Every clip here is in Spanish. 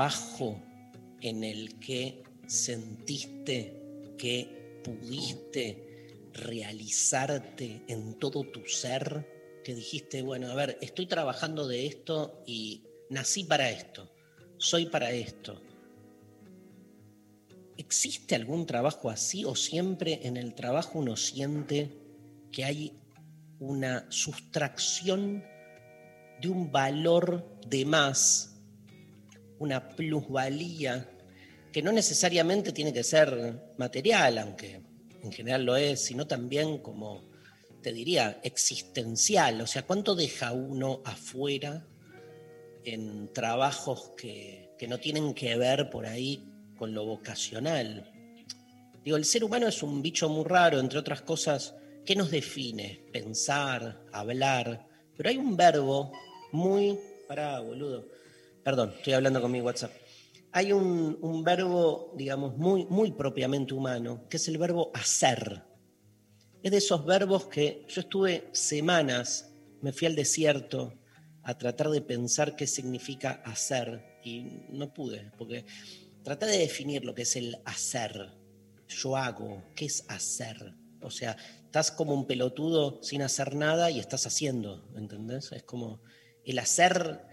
trabajo en el que sentiste que pudiste realizarte en todo tu ser? Que dijiste, bueno, a ver, estoy trabajando de esto y nací para esto, soy para esto. ¿Existe algún trabajo así o siempre en el trabajo uno siente que hay una sustracción de un valor de más, una plusvalía, que no necesariamente tiene que ser material, aunque en general lo es, sino también como, te diría, existencial. O sea, ¿cuánto deja uno afuera en trabajos que, que no tienen que ver por ahí con lo vocacional? Digo, el ser humano es un bicho muy raro, entre otras cosas, ¿qué nos define? Pensar, hablar, pero hay un verbo muy... Pará, boludo. Perdón, estoy hablando con mi WhatsApp. Hay un, verbo, digamos, muy, muy propiamente humano, que es el verbo hacer. Es de esos verbos que yo estuve semanas, me fui al desierto a tratar de pensar qué significa hacer y no pude, porque traté de definir lo que es el hacer. Yo hago, ¿qué es hacer? O sea, estás como un pelotudo sin hacer nada y estás haciendo, ¿entendés? Es como el hacer,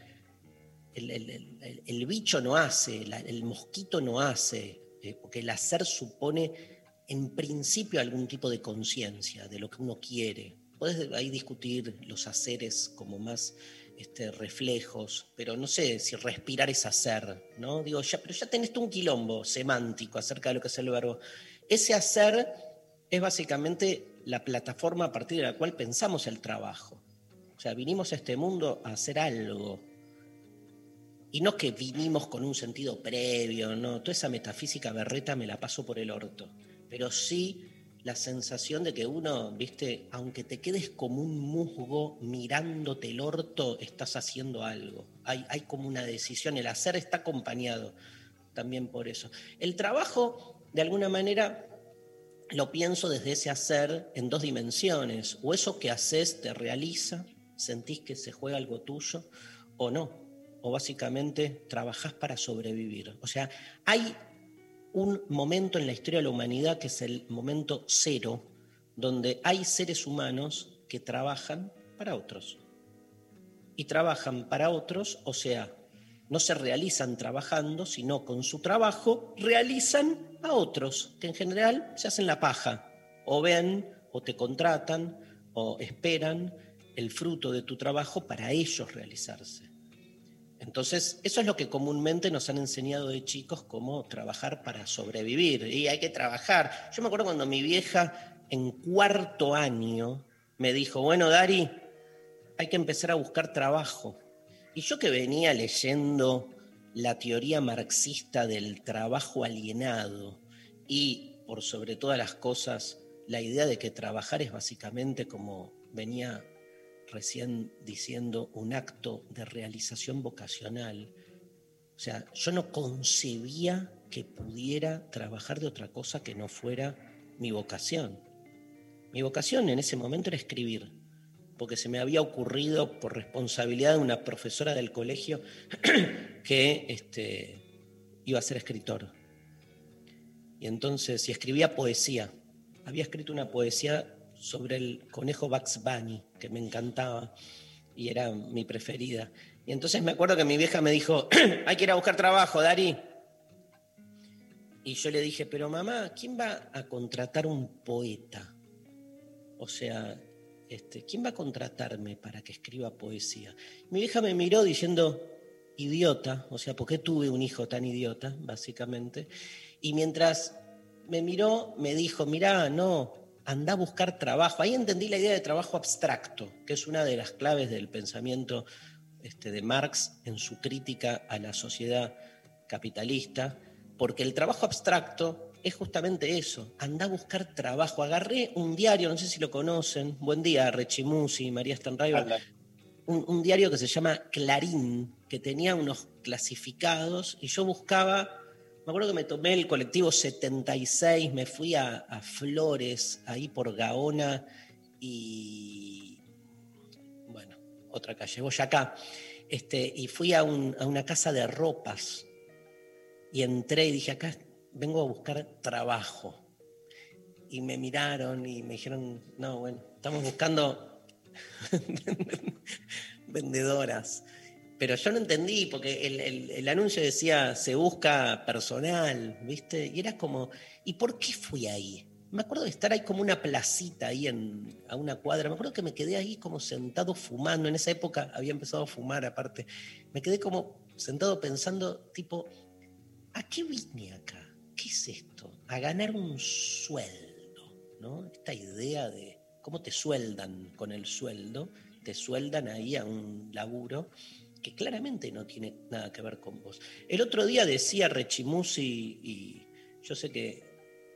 el, bicho no hace, el mosquito no hace, eh, porque el hacer supone en principio algún tipo de conciencia de lo que uno quiere. Puedes ahí discutir los haceres como más este, reflejos, pero no sé si respirar es hacer, ¿no? Digo, ya, pero ya tenés tú un quilombo semántico acerca de lo que es el verbo. Ese hacer es básicamente la plataforma a partir de la cual pensamos el trabajo. O sea, vinimos a este mundo a hacer algo. Y no que vinimos con un sentido previo, no. Toda esa metafísica berreta me la paso por el orto. Pero sí la sensación de que uno, viste, aunque te quedes como un musgo mirándote el orto, estás haciendo algo. Hay, hay como una decisión. El hacer está acompañado también por eso. El trabajo, de alguna manera, lo pienso desde ese hacer en dos dimensiones. O eso que haces te realiza, sentís que se juega algo tuyo, o no. O básicamente trabajás para sobrevivir. O sea, hay un momento en la historia de la humanidad que es el momento cero, donde hay seres humanos que trabajan para otros. Y trabajan para otros, o sea, no se realizan trabajando, sino con su trabajo realizan a otros, que en general se hacen la paja, o ven, o te contratan, o esperan el fruto de tu trabajo para ellos realizarse. Entonces, eso es lo que comúnmente nos han enseñado de chicos, como trabajar para sobrevivir. Y hay que trabajar. Yo me acuerdo cuando mi vieja en cuarto año me dijo, bueno, Dari, hay que empezar a buscar trabajo. Y yo que venía leyendo la teoría marxista del trabajo alienado y, por sobre todas las cosas, la idea de que trabajar es básicamente como venía recién diciendo un acto de realización vocacional. O sea, yo no concebía que pudiera trabajar de otra cosa que no fuera mi vocación. Mi vocación en ese momento era escribir, porque se me había ocurrido por responsabilidad de una profesora del colegio que este, iba a ser escritor. Y entonces, y escribía poesía. Había escrito una poesía sobre el conejo Bugs Bunny, que me encantaba y era mi preferida. Y entonces me acuerdo que mi vieja me dijo, hay que ir a buscar trabajo, Dari. Y yo le dije, pero mamá, ¿quién va a contratar un poeta? O sea, este, ¿quién va a contratarme para que escriba poesía? Mi vieja me miró diciendo, idiota, o sea, ¿por qué tuve un hijo tan idiota, básicamente? Y mientras me miró, me dijo, mirá, no, anda a buscar trabajo. Ahí entendí la idea de trabajo abstracto, que es una de las claves del pensamiento este, de Marx en su crítica a la sociedad capitalista, porque el trabajo abstracto es justamente eso, anda a buscar trabajo. Agarré un diario, no sé si lo conocen, buen día, Rechimusi, María Stanraiva, un, un diario que se llama Clarín, que tenía unos clasificados y yo buscaba, me acuerdo que me tomé el colectivo 76, me fui a, Flores, ahí por Gaona y, bueno, otra calle, Boyacá, este, y fui a, un- a una casa de ropas y entré y dije, acá vengo a buscar trabajo. Y me miraron y me dijeron, no, bueno, estamos buscando vendedoras. Pero yo no entendí, porque el, anuncio decía, se busca personal, ¿viste? Y era como, ¿y por qué fui ahí? Me acuerdo de estar ahí como una placita ahí en, a una cuadra. Me acuerdo que me quedé ahí como sentado fumando. En esa época había empezado a fumar aparte. Me quedé como sentado pensando, tipo, ¿a qué vine acá? ¿Qué es esto? A ganar un sueldo, ¿no? Esta idea de cómo te sueldan con el sueldo, te sueldan ahí a un laburo que claramente no tiene nada que ver con vos. El otro día decía Rechimusi, y yo sé que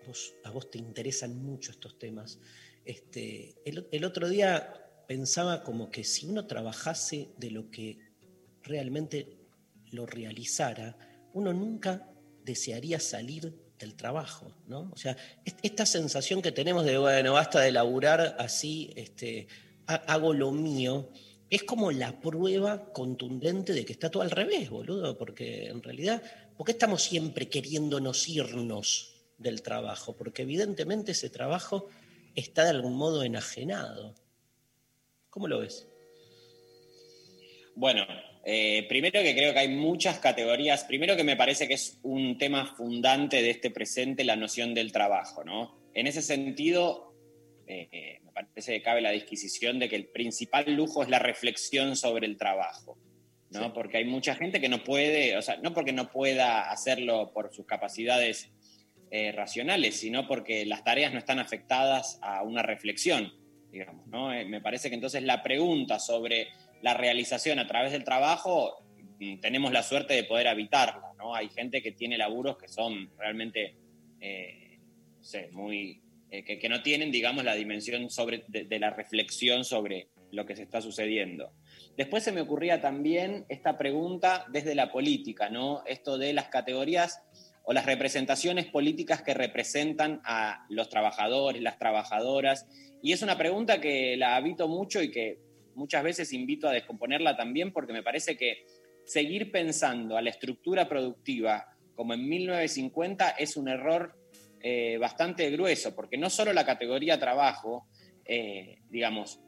vos- a vos te interesan mucho estos temas, este, el, otro día pensaba como que si uno trabajase de lo que realmente lo realizara, uno nunca desearía salir del trabajo, ¿no? O sea, est- esta sensación que tenemos de, bueno, basta de laburar así, este, ha- hago lo mío, es como la prueba contundente de que está todo al revés, boludo, porque en realidad, ¿por qué estamos siempre queriéndonos irnos del trabajo? Porque evidentemente ese trabajo está de algún modo enajenado. ¿Cómo lo ves? Bueno, eh, primero que creo que hay muchas categorías. Primero que me parece que es un tema fundante de este presente la noción del trabajo, ¿no? En ese sentido, eh, me parece que cabe la disquisición de que el principal lujo es la reflexión sobre el trabajo, ¿no? Sí. Porque hay mucha gente que no puede, o sea, no porque no pueda hacerlo por sus capacidades eh, racionales, sino porque las tareas no están afectadas a una reflexión, digamos, ¿no? Eh, me parece que entonces la pregunta sobre la realización a través del trabajo, mm, tenemos la suerte de poder habitarla, ¿no? Hay gente que tiene laburos que son realmente, no sé, muy, eh, que, no tienen, digamos, la dimensión sobre, de, de la reflexión sobre lo que se está sucediendo. Después se me ocurría también esta pregunta desde la política, ¿no? Esto de las categorías o las representaciones políticas que representan a los trabajadores, las trabajadoras. Y es una pregunta que la habito mucho y que muchas veces invito a descomponerla también porque me parece que seguir pensando a la estructura productiva como en 1950 es un error eh, bastante grueso, porque no solo la categoría trabajo, eh, digamos,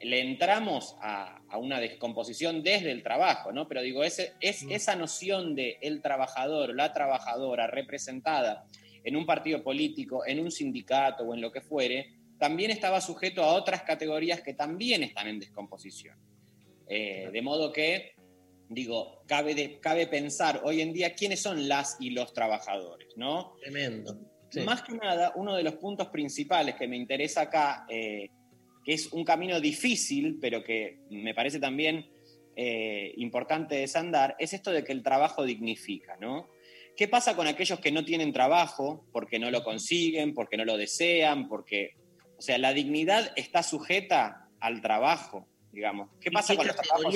le entramos a, a, una descomposición desde el trabajo, ¿no? Pero digo, ese, es esa noción de el trabajador o la trabajadora representada en un partido político, en un sindicato o en lo que fuere, también estaba sujeto a otras categorías que también están en descomposición. Eh, de modo que, digo, cabe, de, cabe pensar hoy en día quiénes son las y los trabajadores, ¿no? Tremendo. Sí. Más que nada, uno de los puntos principales que me interesa acá, eh, que es un camino difícil, pero que me parece también eh, importante desandar, es esto de que el trabajo dignifica, ¿no? ¿Qué pasa con aquellos que no tienen trabajo porque no lo consiguen, porque no lo desean, porque... O sea, la dignidad está sujeta al trabajo, digamos. ¿Qué pasa qué con los trabajos?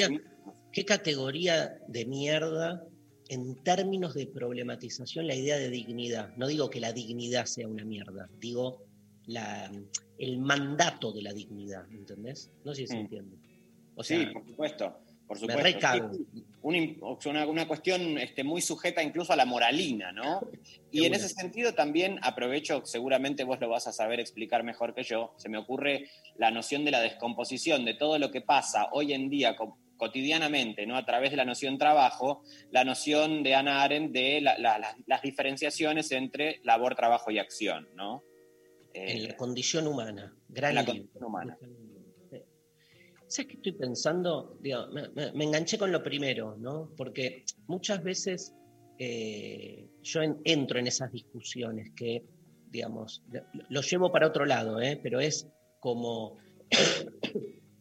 ¿Qué categoría de mierda en términos de problematización la idea de dignidad? No digo que la dignidad sea una mierda, digo la, el mandato de la dignidad, ¿entendés? No sé si se Mm. entiende. O sea, sí, por supuesto. Por me supuesto. recago. Sí, una, cuestión este, muy sujeta incluso a la moralina, ¿no? Y en ese sentido también aprovecho, seguramente vos lo vas a saber explicar mejor que yo, se me ocurre la noción de la descomposición de todo lo que pasa hoy en día con, cotidianamente, ¿no? a través de la noción trabajo, la noción de Ana Arendt de la- la- la- las diferenciaciones entre labor, trabajo y acción. ¿no? En Eh, la condición humana. Gran en la libro. condición humana. ¿Sabes qué estoy pensando? Digo, me, me- me enganché con lo primero, ¿no? Porque muchas veces eh, yo en- entro en esas discusiones que, digamos, lo, lo llevo para otro lado, ¿eh? Pero es como.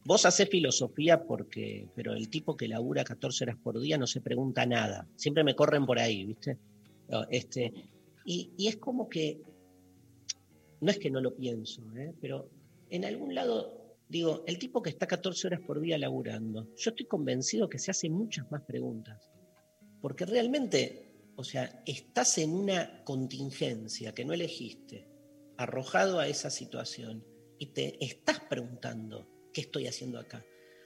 Vos hacés filosofía porque, pero el tipo que labura 14 horas por día no se pregunta nada. Siempre me corren por ahí, ¿viste? Este, y, es como que no es que no lo pienso, ¿eh? pero en algún lado, digo, el tipo que está 14 horas por día laburando, yo estoy convencido que se hace muchas más preguntas. Porque realmente, o sea, estás en una contingencia que no elegiste, arrojado a esa situación, y te estás preguntando, ¿qué estoy haciendo acá?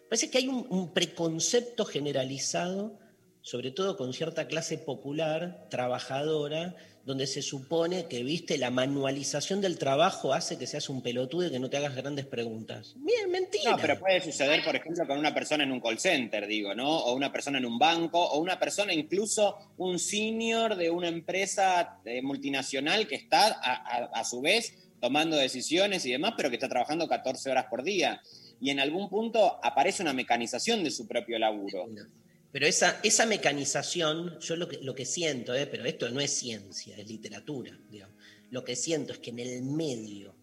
Parece que hay un, preconcepto generalizado, sobre todo con cierta clase popular, trabajadora, donde se supone que, viste, la manualización del trabajo hace que seas un pelotudo y que no te hagas grandes preguntas. Bien, mentira. No, pero puede suceder, por ejemplo, con una persona en un call center, digo, ¿no? O una persona en un banco, o una persona, incluso un senior de una empresa eh, multinacional que está a su vez tomando decisiones y demás, pero que está trabajando 14 horas por día. Y en algún punto aparece una mecanización de su propio laburo. Pero esa, esa mecanización, yo lo que, lo que siento, ¿eh? pero esto no es ciencia, es literatura, digamos. Lo que siento es que en el medio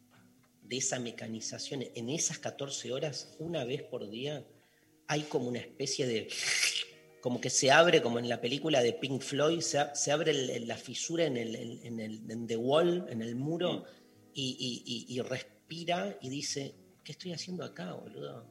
de esa mecanización, en esas 14 horas, una vez por día, hay como una especie de... como que se abre, como en la película de Pink Floyd, se, se abre el- la fisura en, el, en, el en the wall, en el muro, y, y- y- y respira y dice, ¿qué estoy haciendo acá, boludo?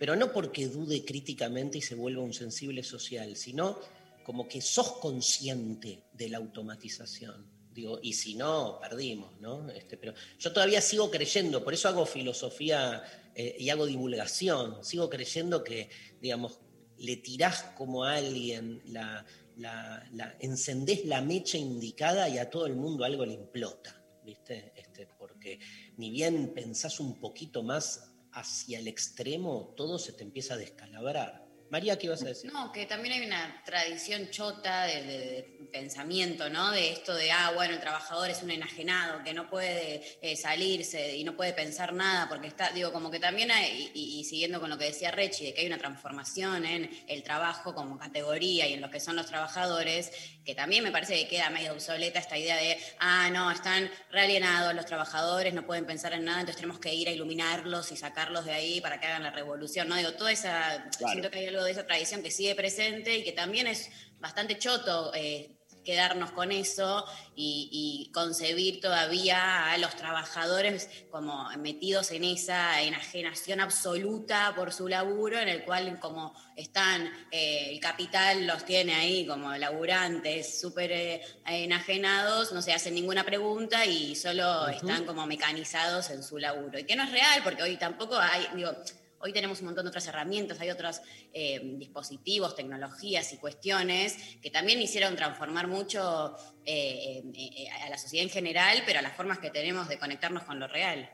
Pero no porque dude críticamente y se vuelva un sensible social, sino como que sos consciente de la automatización. Digo, y si no, perdimos, ¿no? Este, pero yo todavía sigo creyendo, por eso hago filosofía eh, y hago divulgación, sigo creyendo que, digamos, le tirás como a alguien, la- la- encendés la mecha indicada y a todo el mundo algo le implota, ¿viste? Este, porque ni bien pensás un poquito más hacia el extremo, todo se te empieza a descalabrar. María, ¿qué ibas a decir? No, que también hay una tradición chota de, de- de pensamiento, ¿no? De esto de, ah, bueno, el trabajador es un enajenado, que no puede eh, salirse y no puede pensar nada, porque está, digo, como que también hay, y, siguiendo con lo que decía Rechi, de que hay una transformación en el trabajo como categoría y en lo que son los trabajadores, que también me parece que queda medio obsoleta esta idea de, ah, no, están realienados los trabajadores, no pueden pensar en nada, entonces tenemos que ir a iluminarlos y sacarlos de ahí para que hagan la revolución, ¿no? Digo, toda esa, Claro. siento que hay algo de esa tradición que sigue presente y que también es bastante choto eh, quedarnos con eso y, y concebir todavía a los trabajadores como metidos en esa enajenación absoluta por su laburo, en el cual como están, eh, el capital los tiene ahí como laburantes súper eh, enajenados, no se hacen ninguna pregunta y solo están como mecanizados en su laburo. Y que no es real, porque hoy tampoco hay, digo, Hoy tenemos un montón de otras herramientas, hay otros eh, dispositivos, tecnologías y cuestiones que también hicieron transformar mucho eh, eh, a la sociedad en general, pero a las formas que tenemos de conectarnos con lo real.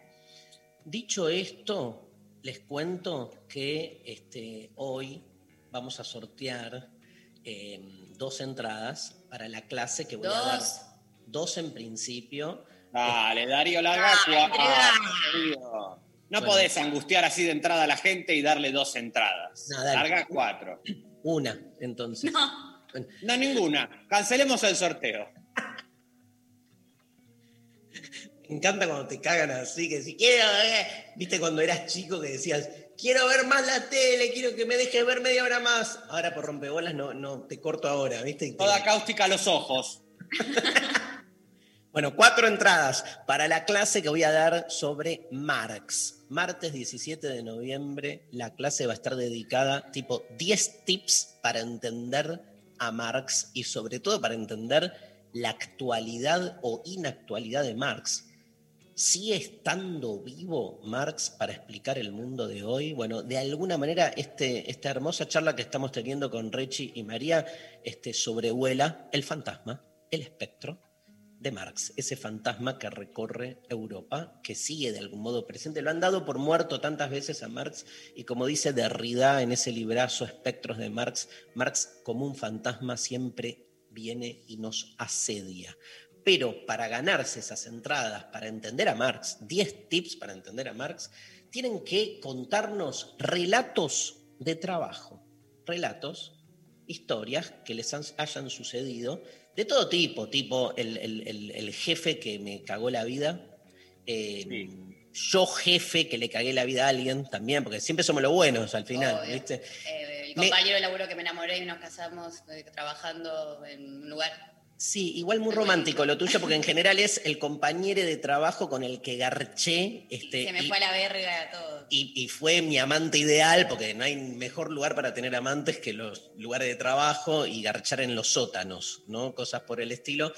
Dicho esto, les cuento que este, hoy vamos a sortear eh, dos entradas para la clase que voy a dar. Dos. Dos en principio. Dale, Darío, larga Ah. No Bueno. podés angustiar así de entrada a la gente y darle dos entradas. No. Larga cuatro. Una, entonces. No, No, ninguna. Cancelemos el sorteo. Me encanta cuando te cagan así, que si quiero ver, viste cuando eras chico que decías, quiero ver más la tele, quiero que me dejes ver media hora más. Ahora por rompebolas no, no te corto ahora, viste. Y te- Toda cáustica a los ojos. Bueno, cuatro entradas para la clase que voy a dar sobre Marx. Martes 17 de noviembre, la clase va a estar dedicada tipo 10 tips para entender a Marx y sobre todo para entender la actualidad o inactualidad de Marx. ¿Sigue estando vivo Marx para explicar el mundo de hoy? Bueno, de alguna manera este, esta hermosa charla que estamos teniendo con Rechi y María este, sobrevuela el fantasma, el espectro, de Marx, ese fantasma que recorre Europa, que sigue de algún modo presente. Lo han dado por muerto tantas veces a Marx y como dice Derrida en ese librazo Espectros de Marx, Marx como un fantasma siempre viene y nos asedia. Pero para ganarse esas entradas, para entender a Marx, 10 tips para entender a Marx, tienen que contarnos relatos de trabajo, relatos, historias que les hayan sucedido de todo tipo, tipo el, jefe que me cagó la vida, eh, yo jefe que le cagué la vida a alguien también, porque siempre somos los buenos al final, ¿viste? Eh, el compañero de laburo que me enamoré y nos casamos eh, trabajando en un lugar Sí, igual muy romántico lo tuyo, porque en general es el compañero de trabajo con el que garché. Este, se me fue a la verga todo. Y, fue mi amante ideal, porque no hay mejor lugar para tener amantes que los lugares de trabajo y garchar en los sótanos, ¿no? Cosas por el estilo.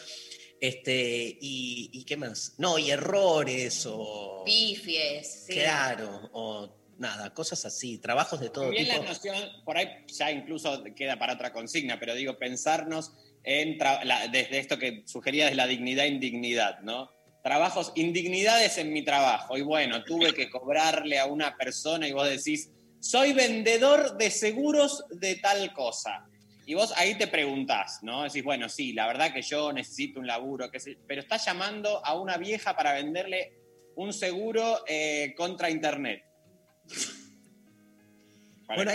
Este, y, qué más? No, y errores o. Pifies, sí. Claro, o nada, cosas así, trabajos de todo También tipo. la noción, por ahí ya incluso queda para otra consigna, pero digo, pensarnos desde esto que sugería de la dignidad indignidad, ¿no? Trabajos, indignidades en mi trabajo. Y bueno, tuve que cobrarle a una persona y vos decís, soy vendedor de seguros de tal cosa. Y vos ahí te preguntás, ¿no? Decís, bueno, sí, la verdad que yo necesito un laburo, pero estás llamando a una vieja para venderle un seguro eh, contra Internet. Bueno,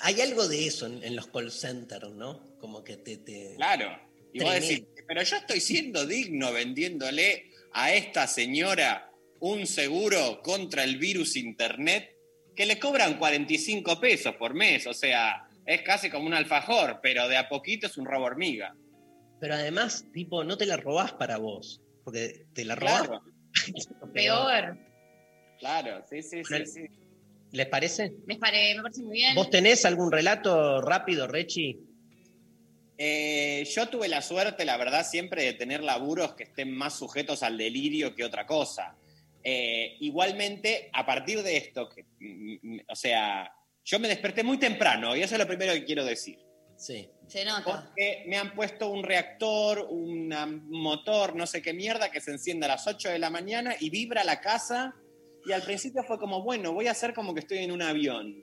hay, algo de eso en, los call centers, ¿no? Como que te... claro. Y vos decís, pero yo estoy siendo digno vendiéndole a esta señora un seguro contra el virus Internet que le cobran 45 pesos por mes. O sea, es casi como un alfajor, pero de a poquito es un robo hormiga. Pero además, tipo, no te la robás para vos, porque te la robás. Peor. Claro, sí, sí, sí, sí. ¿Les parece? Me, parece muy bien. ¿Vos tenés algún relato rápido, Rechi? Eh, yo tuve la suerte, la verdad, siempre de tener laburos que estén más sujetos al delirio que otra cosa. Eh, igualmente, a partir de esto, que, mm, mm, o sea, yo me desperté muy temprano y eso es lo primero que quiero decir. Sí. Se nota. Porque me han puesto un reactor, un motor, no sé qué mierda, que se enciende a las 8 de la mañana y vibra la casa y al principio fue como, bueno, voy a hacer como que estoy en un avión.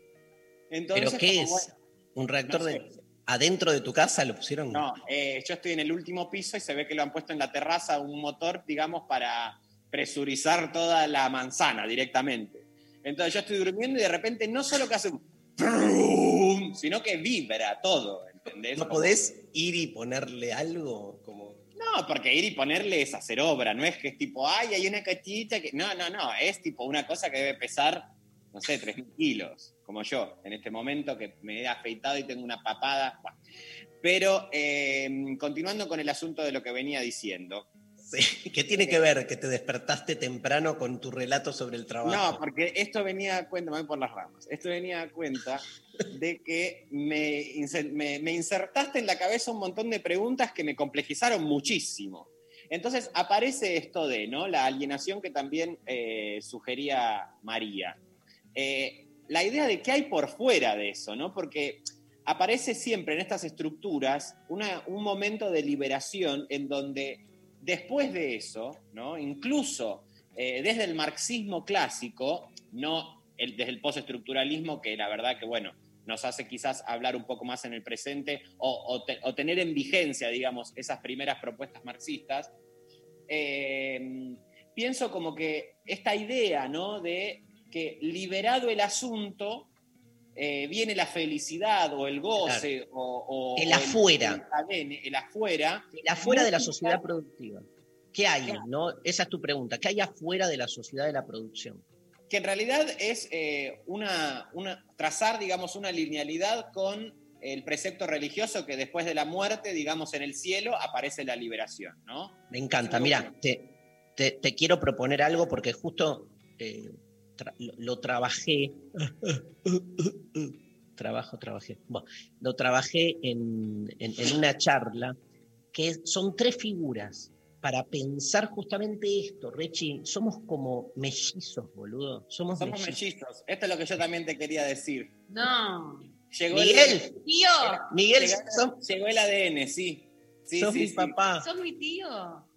Entonces, ¿Pero qué es? ¿Un reactor de, adentro de tu casa lo pusieron? No, eh, yo estoy en el último piso y se ve que lo han puesto en la terraza un motor, digamos, para presurizar toda la manzana directamente. Entonces yo estoy durmiendo y de repente no solo que hace un... sino que vibra todo, ¿entendés? ¿No podés ir y ponerle algo no, porque ir y ponerle es hacer obra, no es que es tipo, ay, hay una cachita que. No, no, no, es tipo una cosa que debe pesar, no sé, 3.000 kilos, como yo, en este momento que me he afeitado y tengo una papada. Pero eh, continuando con el asunto de lo que venía diciendo, ¿Qué tiene que ver que te despertaste temprano con tu relato sobre el trabajo? No, porque esto venía a cuenta, me voy por las ramas, esto venía a cuenta de que me, me, insertaste en la cabeza un montón de preguntas que me complejizaron muchísimo. Entonces aparece esto de, ¿no? La alienación que también eh, sugería María. Eh, la idea de qué hay por fuera de eso, ¿no? Porque aparece siempre en estas estructuras un momento de liberación en donde Después de eso, ¿no? incluso eh, desde el marxismo clásico, no desde el postestructuralismo, que la verdad que, bueno, nos hace quizás hablar un poco más en el presente o, tener en vigencia, digamos, esas primeras propuestas marxistas, eh, pienso como que esta idea, ¿no? De que liberado el asunto, eh, viene la felicidad o el goce o, el afuera. El, afuera. El afuera de la sociedad productiva. ¿Qué hay? ¿no? Esa es tu pregunta. ¿Qué hay afuera de la sociedad de la producción? Que en realidad es eh, una, una, trazar, digamos, una linealidad con el precepto religioso que después de la muerte, digamos, en el cielo aparece la liberación, ¿no? Me encanta. Mira, te, te, quiero proponer algo porque justo eh, lo, trabajé. Trabajo, trabajé. Bueno, lo trabajé en, una charla que son tres figuras para pensar justamente esto, Rechi. Somos como mellizos, boludo. Somos, mellizos. Esto es lo que yo también te quería decir. No. Llegó Miguel. El, tío. Miguel. Llegó, el ADN, sí. Sí, Sos mi papá. Sos mi tío.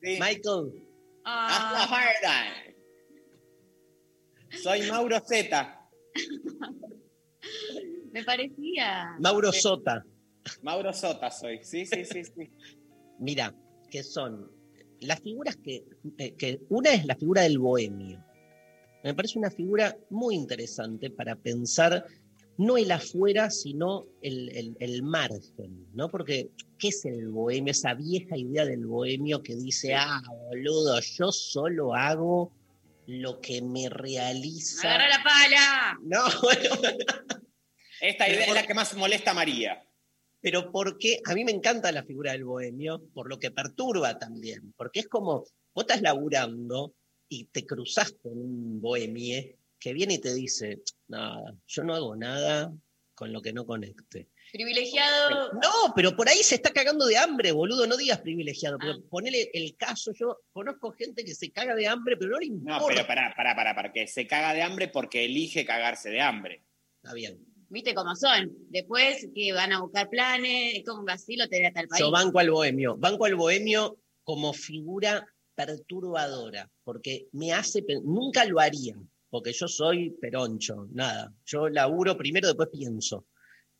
Sí. Michael, Ah, Hasta. Soy Mauro Z. me parecía. Mauro Sota. Mauro Sota soy. Sí, sí, sí, sí. Mira, que son las figuras que, eh, que una es la figura del bohemio. Me parece una figura muy interesante para pensar no el afuera, sino el, el- el margen, ¿no? Porque, ¿qué es el bohemio? Esa vieja idea del bohemio que dice, ah, boludo, yo solo hago lo que me realiza. ¡Agarra la pala! No, bueno, Esta idea es la que más molesta a María. pero porque a mí me encanta la figura del bohemio, por lo que perturba también, porque es como, vos estás laburando y te cruzás con un bohemie que viene y te dice, nada, yo no hago nada con lo que no conecte. Privilegiado. No, pero por ahí se está cagando de hambre, boludo, no digas privilegiado, Ah. ponele el caso, yo conozco gente que se caga de hambre, pero no le importa. No, pero pará, pará, pará, pará, que se caga de hambre porque elige cagarse de hambre. Está bien. Viste cómo son. Después que van a buscar planes, como así lo tenés hasta el país. Yo banco al bohemio. Banco al bohemio como figura perturbadora, porque me hace, nunca lo haría, porque yo soy peroncho, nada. Yo laburo primero, después pienso.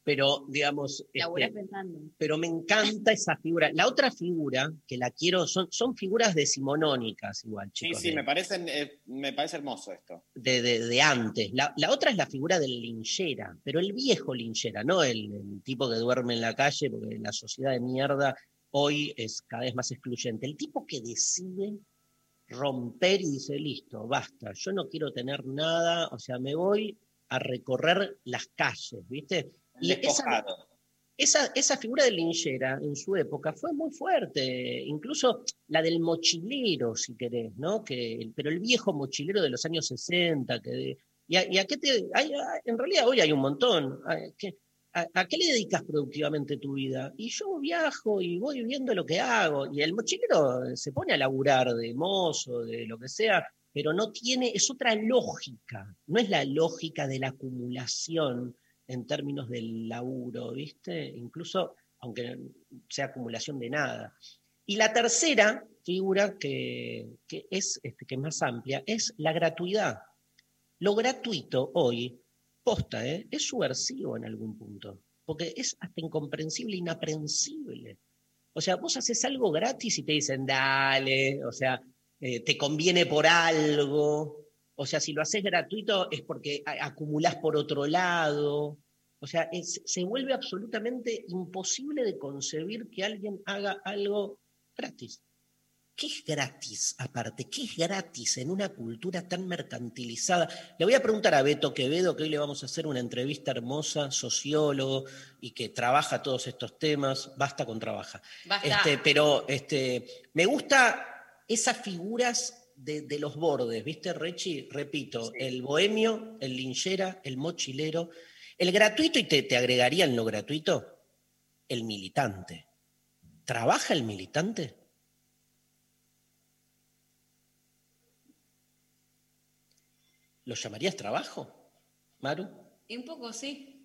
Pero, digamos, este, pensando. pero me encanta esa figura. La otra figura, que la quiero, son, son figuras decimonónicas igual, Sí, chicos. sí, de- me parece, eh, me parece hermoso esto. de, de- de antes. La, la otra es la figura del linchera, pero el viejo linchera, no el, el tipo que duerme en la calle, porque la sociedad de mierda hoy es cada vez más excluyente. El tipo que decide romper y dice, listo, basta, yo no quiero tener nada, o sea, me voy a recorrer las calles, ¿viste? Y esa, esa, esa figura del linchera en su época fue muy fuerte, incluso la del mochilero, si querés, ¿no? Que, pero el viejo mochilero de los años 60, que, y, a, y a qué te, hay- en realidad hoy hay un montón. ¿A qué, a- a qué le dedicas productivamente tu vida? Y yo viajo y voy viendo lo que hago, y el mochilero se pone a laburar de mozo, de lo que sea, pero no tiene, es otra lógica, no es la lógica de la acumulación en términos del laburo, ¿viste? Incluso aunque sea acumulación de nada. Y la tercera figura que, que es, este, que es más amplia es la gratuidad. Lo gratuito hoy, posta, ¿eh? es subversivo en algún punto, porque es hasta incomprensible, inaprehensible. O sea, vos haces algo gratis y te dicen, dale, o sea, eh, te conviene por algo, o sea, si lo haces gratuito es porque acumulás por otro lado. O sea, es- se vuelve absolutamente imposible de concebir que alguien haga algo gratis. ¿Qué es gratis aparte? ¿Qué es gratis en una cultura tan mercantilizada? Le voy a preguntar a Beto Quevedo, que hoy le vamos a hacer una entrevista hermosa, sociólogo, y que trabaja todos estos temas. Basta con trabaja. Basta. Este, pero este, me gusta esas figuras de, de los bordes, ¿viste, Rechi? Repito, Sí. el bohemio, el linchera, el mochilero, el gratuito, y te, te agregaría en lo gratuito, el militante. ¿Trabaja el militante? ¿Lo llamarías trabajo, Maru? Un poco, sí.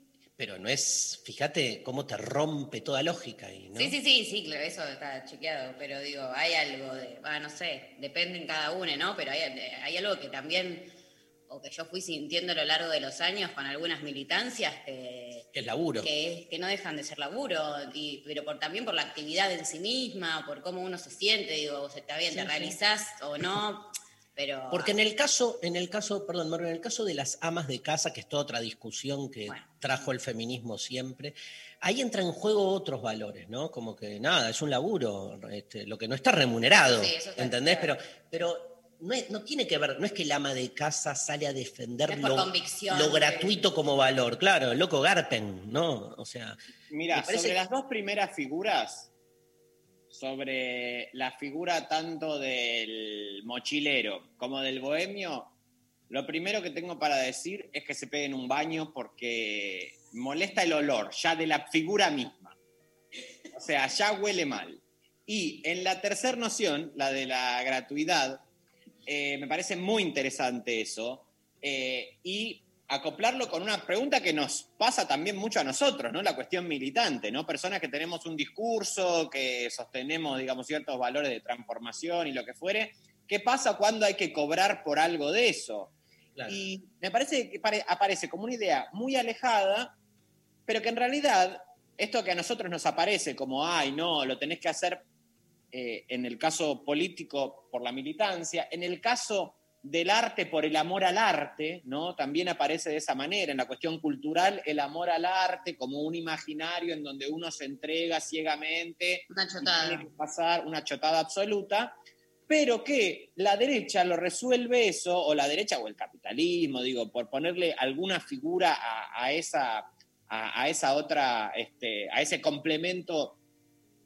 Pero no es, fíjate cómo te rompe toda lógica ahí, ¿no? Sí, sí, sí, sí, claro, eso está chequeado, pero digo, hay algo de, ah, no sé, depende en cada uno, ¿no? Pero hay, hay algo que también, o que yo fui sintiendo a lo largo de los años con algunas militancias que, El laburo. que, es- que no dejan de ser laburo, y, pero por, también por la actividad en sí misma, por cómo uno se siente, digo, está bien, Sí, te sí. realizás o no, pero... Porque en el caso, en el caso, perdón, Maru, en el caso de las amas de casa, que es toda otra discusión que Bueno. trajo el feminismo siempre, ahí entra en juego otros valores, ¿no? Como que nada, es un laburo, este, lo que no está remunerado, Sí, eso está ¿entendés? Pero, claro. pero no, es- no tiene que ver, no es que el ama de casa sale a defender lo, gratuito como valor, claro, el loco Garpen, ¿no? O sea, Mira, parece sobre que- las dos primeras figuras, sobre la figura tanto del mochilero como del bohemio, lo primero que tengo para decir es que se peguen un baño porque molesta el olor ya de la figura misma. O sea, ya huele mal. Y en la tercera noción, la de la gratuidad, eh, me parece muy interesante eso. eh, y acoplarlo con una pregunta que nos pasa también mucho a nosotros, ¿no? La cuestión militante, ¿no? Personas que tenemos un discurso, que sostenemos, digamos, ciertos valores de transformación y lo que fuere. ¿Qué pasa cuando hay que cobrar por algo de eso? Claro. Y me parece que pare- aparece como una idea muy alejada, pero que en realidad esto que a nosotros nos aparece como, ay, no, lo tenés que hacer eh, en el caso político por la militancia, en el caso del arte por el amor al arte, ¿no? También aparece de esa manera, en la cuestión cultural, el amor al arte como un imaginario en donde uno se entrega ciegamente Una chotada. tiene que pasar una chotada absoluta, pero que la derecha lo resuelve eso, o la derecha o el capitalismo, digo, por ponerle alguna figura a, a esa, a, a esa otra, este, a ese complemento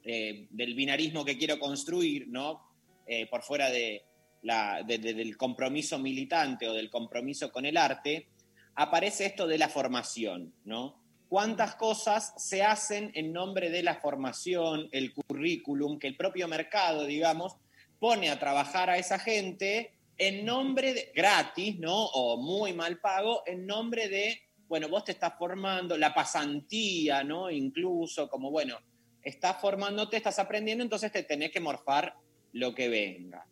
eh, del binarismo que quiero construir, ¿no? Eh, por fuera de la- de- de- del compromiso militante o del compromiso con el arte, aparece esto de la formación, ¿no? ¿Cuántas cosas se hacen en nombre de la formación, el currículum, que el propio mercado, digamos, pone a trabajar a esa gente en nombre de, gratis, ¿no? O muy mal pago, en nombre de, bueno, vos te estás formando, la pasantía, ¿no? Incluso, como, bueno, estás formándote, estás aprendiendo, entonces te tenés que morfar lo que venga.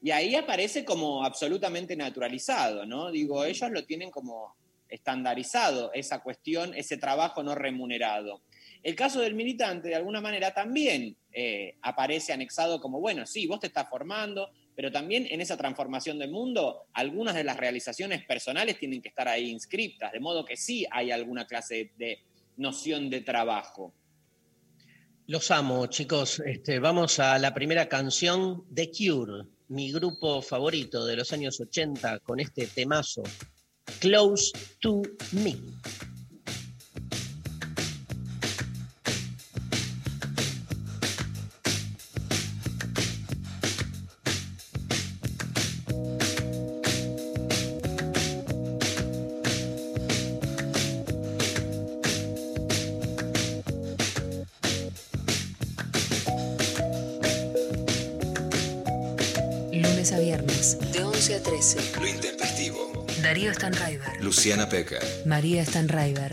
Y ahí aparece como absolutamente naturalizado, ¿no? Digo, ellos lo tienen como estandarizado, esa cuestión, ese trabajo no remunerado. El caso del militante, de alguna manera, también eh, aparece anexado como, bueno, sí, vos te estás formando, pero también en esa transformación del mundo, algunas de las realizaciones personales tienen que estar ahí inscriptas, de modo que sí hay alguna clase de noción de trabajo. Los amo, chicos. Este, vamos a la primera canción de Cure, mi grupo favorito de los años 80, con este temazo, Close to Me. Darío Stanraiver, Luciana Peca. María Stanraiver.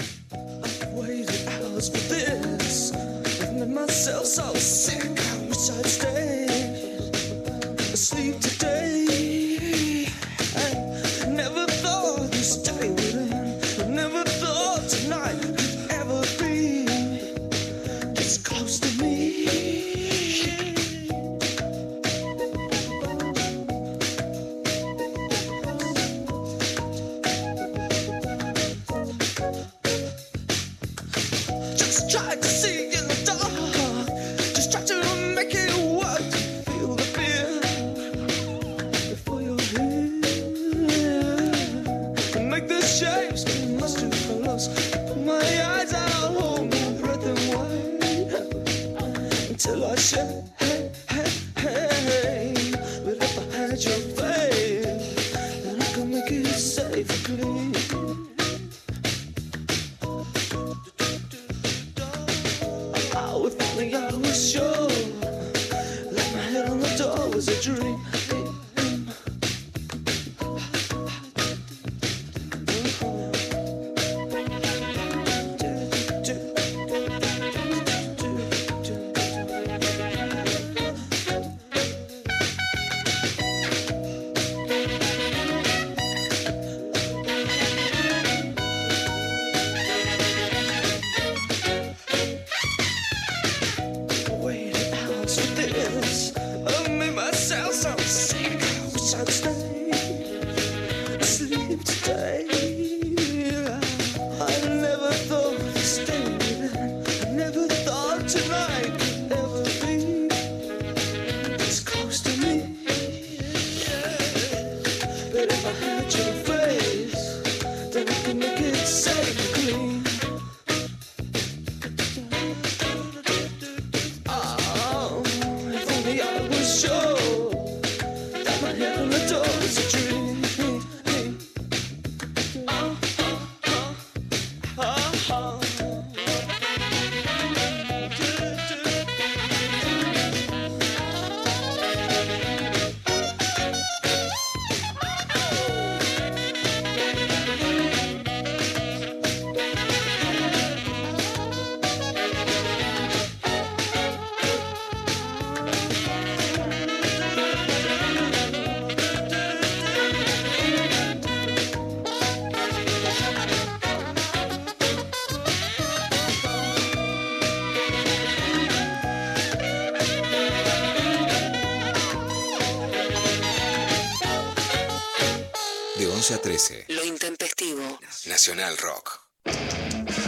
Nacional Rock.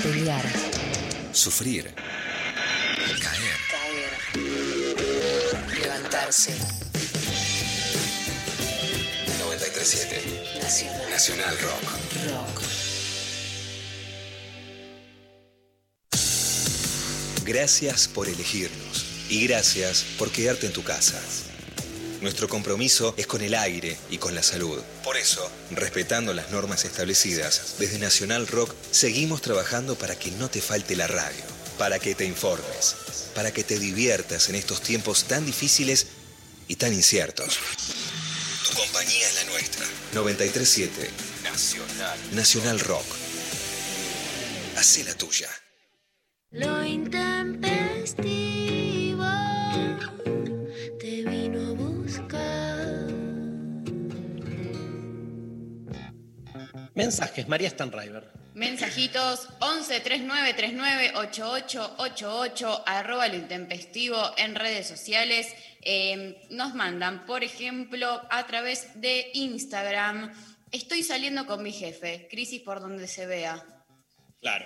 Pelear. Sufrir. Caer. Caer. Levantarse. 937. Nacional. Nacional Rock. Rock. Gracias por elegirnos y gracias por quedarte en tu casa. Nuestro compromiso es con el aire y con la salud. Eso, respetando las normas establecidas, desde Nacional Rock seguimos trabajando para que no te falte la radio, para que te informes, para que te diviertas en estos tiempos tan difíciles y tan inciertos. Tu compañía es la nuestra. 937 Nacional. Nacional Rock. Hacé la tuya. Mensajes, María Stanriver. Mensajitos 11 39 39 88 88 arroba lo intempestivo en redes sociales. Eh, nos mandan, por ejemplo, a través de Instagram. Estoy saliendo con mi jefe. Crisis por donde se vea. Claro.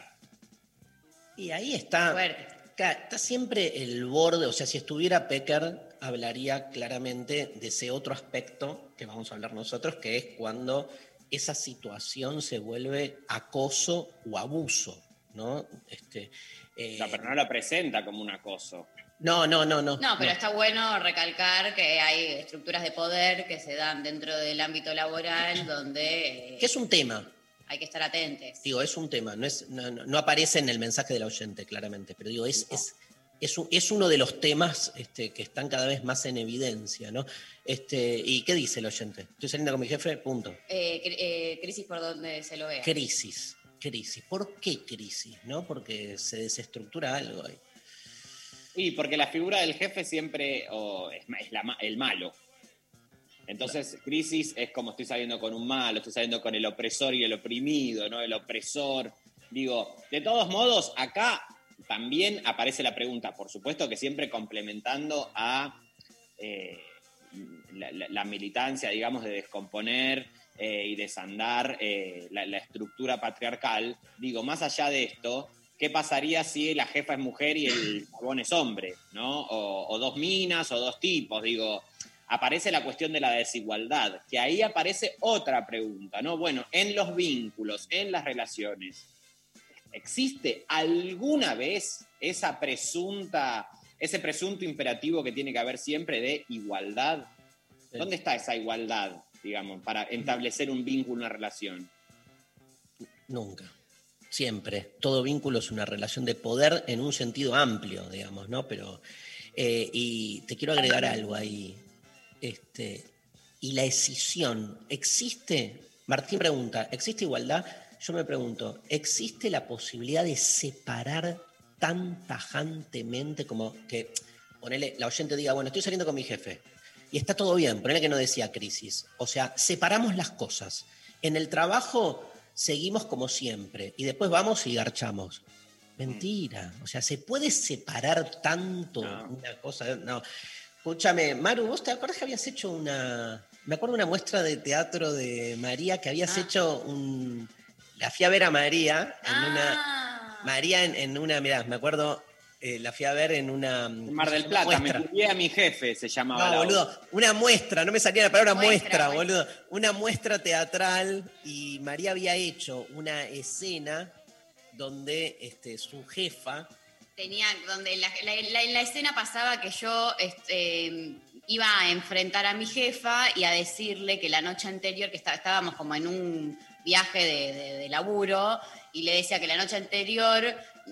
Y ahí está. Fuerte. Está siempre el borde, o sea, si estuviera Pecker, hablaría claramente de ese otro aspecto que vamos a hablar nosotros, que es cuando esa situación se vuelve acoso o abuso, ¿no? Este, eh, O sea, pero no lo presenta como un acoso. no, no, no, no. No, pero está bueno recalcar que hay estructuras de poder que se dan dentro del ámbito laboral donde eh, Que es un tema, hay que estar atentos. digo, es un tema, no, es, no, no- no aparece en el mensaje del oyente, claramente, pero digo, es, es, es, un- es uno de los temas este, que están cada vez más en evidencia, ¿no? Este, ¿Y qué dice el oyente? Estoy saliendo con mi jefe, punto. Eh, cri- eh, crisis por donde se lo vea. Crisis, crisis. ¿Por qué crisis? ¿No? Porque se desestructura algo ahí. Y porque la figura del jefe siempre es, es la el malo. Entonces, crisis es como estoy saliendo con un malo, estoy saliendo con el opresor y el oprimido, ¿no? El opresor. Digo, de todos modos, acá también aparece la pregunta, por supuesto que siempre complementando a eh, la, militancia, digamos, de descomponer eh, y desandar eh, la, la estructura patriarcal. Digo, más allá de esto, ¿qué pasaría si la jefa es mujer y el chabón es hombre? ¿no? O, o dos minas o dos tipos. Digo, aparece la cuestión de la desigualdad, que ahí aparece otra pregunta, ¿no? Bueno, en los vínculos, en las relaciones, ¿existe alguna vez esa presunta, ese presunto imperativo que tiene que haber siempre de igualdad? Sí. ¿Dónde está esa igualdad, digamos, para establecer un vínculo, una relación? Nunca. Siempre. Todo vínculo es una relación de poder en un sentido amplio, digamos, ¿no? Pero. eh, y te quiero agregar algo ahí. Este, y la escisión, ¿existe? Martín pregunta, ¿existe igualdad? Yo me pregunto, ¿existe la posibilidad de separar tan tajantemente como que, ponele, la oyente diga, bueno, estoy saliendo con mi jefe y está todo bien, ponele que no decía crisis. O sea, separamos las cosas. En el trabajo seguimos como siempre y después vamos y garchamos. Mentira. O sea, ¿se puede separar tanto No. una cosa? No. Escúchame, Maru, ¿vos te acuerdas que habías hecho una. Me acuerdo una muestra de teatro de María que habías Ah. hecho un. La fui a ver a María en una. Ah, María en, en una, mirá, me acuerdo, eh, la fui a ver en una. En Mar del Plata, muestra. me a mi jefe, se llamaba. No, la boludo, una muestra, no me salía la palabra muestra, Muestra, boludo. Una muestra teatral y María había hecho una escena donde este, su jefa, tenía donde la, la- la- en la escena pasaba que yo este, iba a enfrentar a mi jefa y a decirle que la noche anterior, que está- estábamos como en un viaje de, de- de laburo, y le decía que la noche anterior,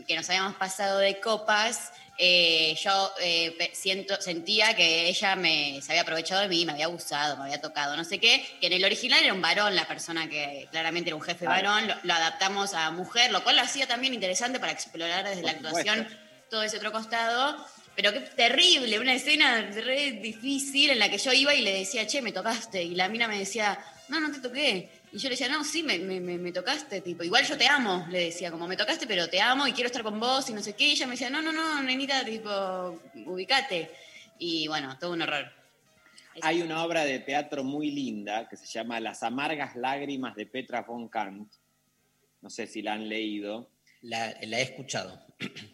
que nos habíamos pasado de copas, eh, yo eh, siento, sentía que ella me, se había aprovechado de mí, me había abusado, me había tocado, no sé qué, que en el original era un varón la persona que claramente era un jefe Claro. varón, lo, lo adaptamos a mujer, lo cual lo hacía también interesante para explorar desde la actuación todo ese otro costado. Pero qué terrible, una escena re difícil en la que yo iba y le decía, che, me tocaste. Y la mina me decía, no, no te toqué. Y yo le decía, no, sí, me, me, me- me tocaste, tipo, igual yo te amo, le decía, como me tocaste, pero te amo y quiero estar con vos y no sé qué. Y ella me decía, no, no, no, nenita, tipo, ubicate. Y bueno, todo un horror. hay una obra de teatro muy linda que se llama Las amargas lágrimas de Petra von Kant. No sé si la han leído, La, la he escuchado.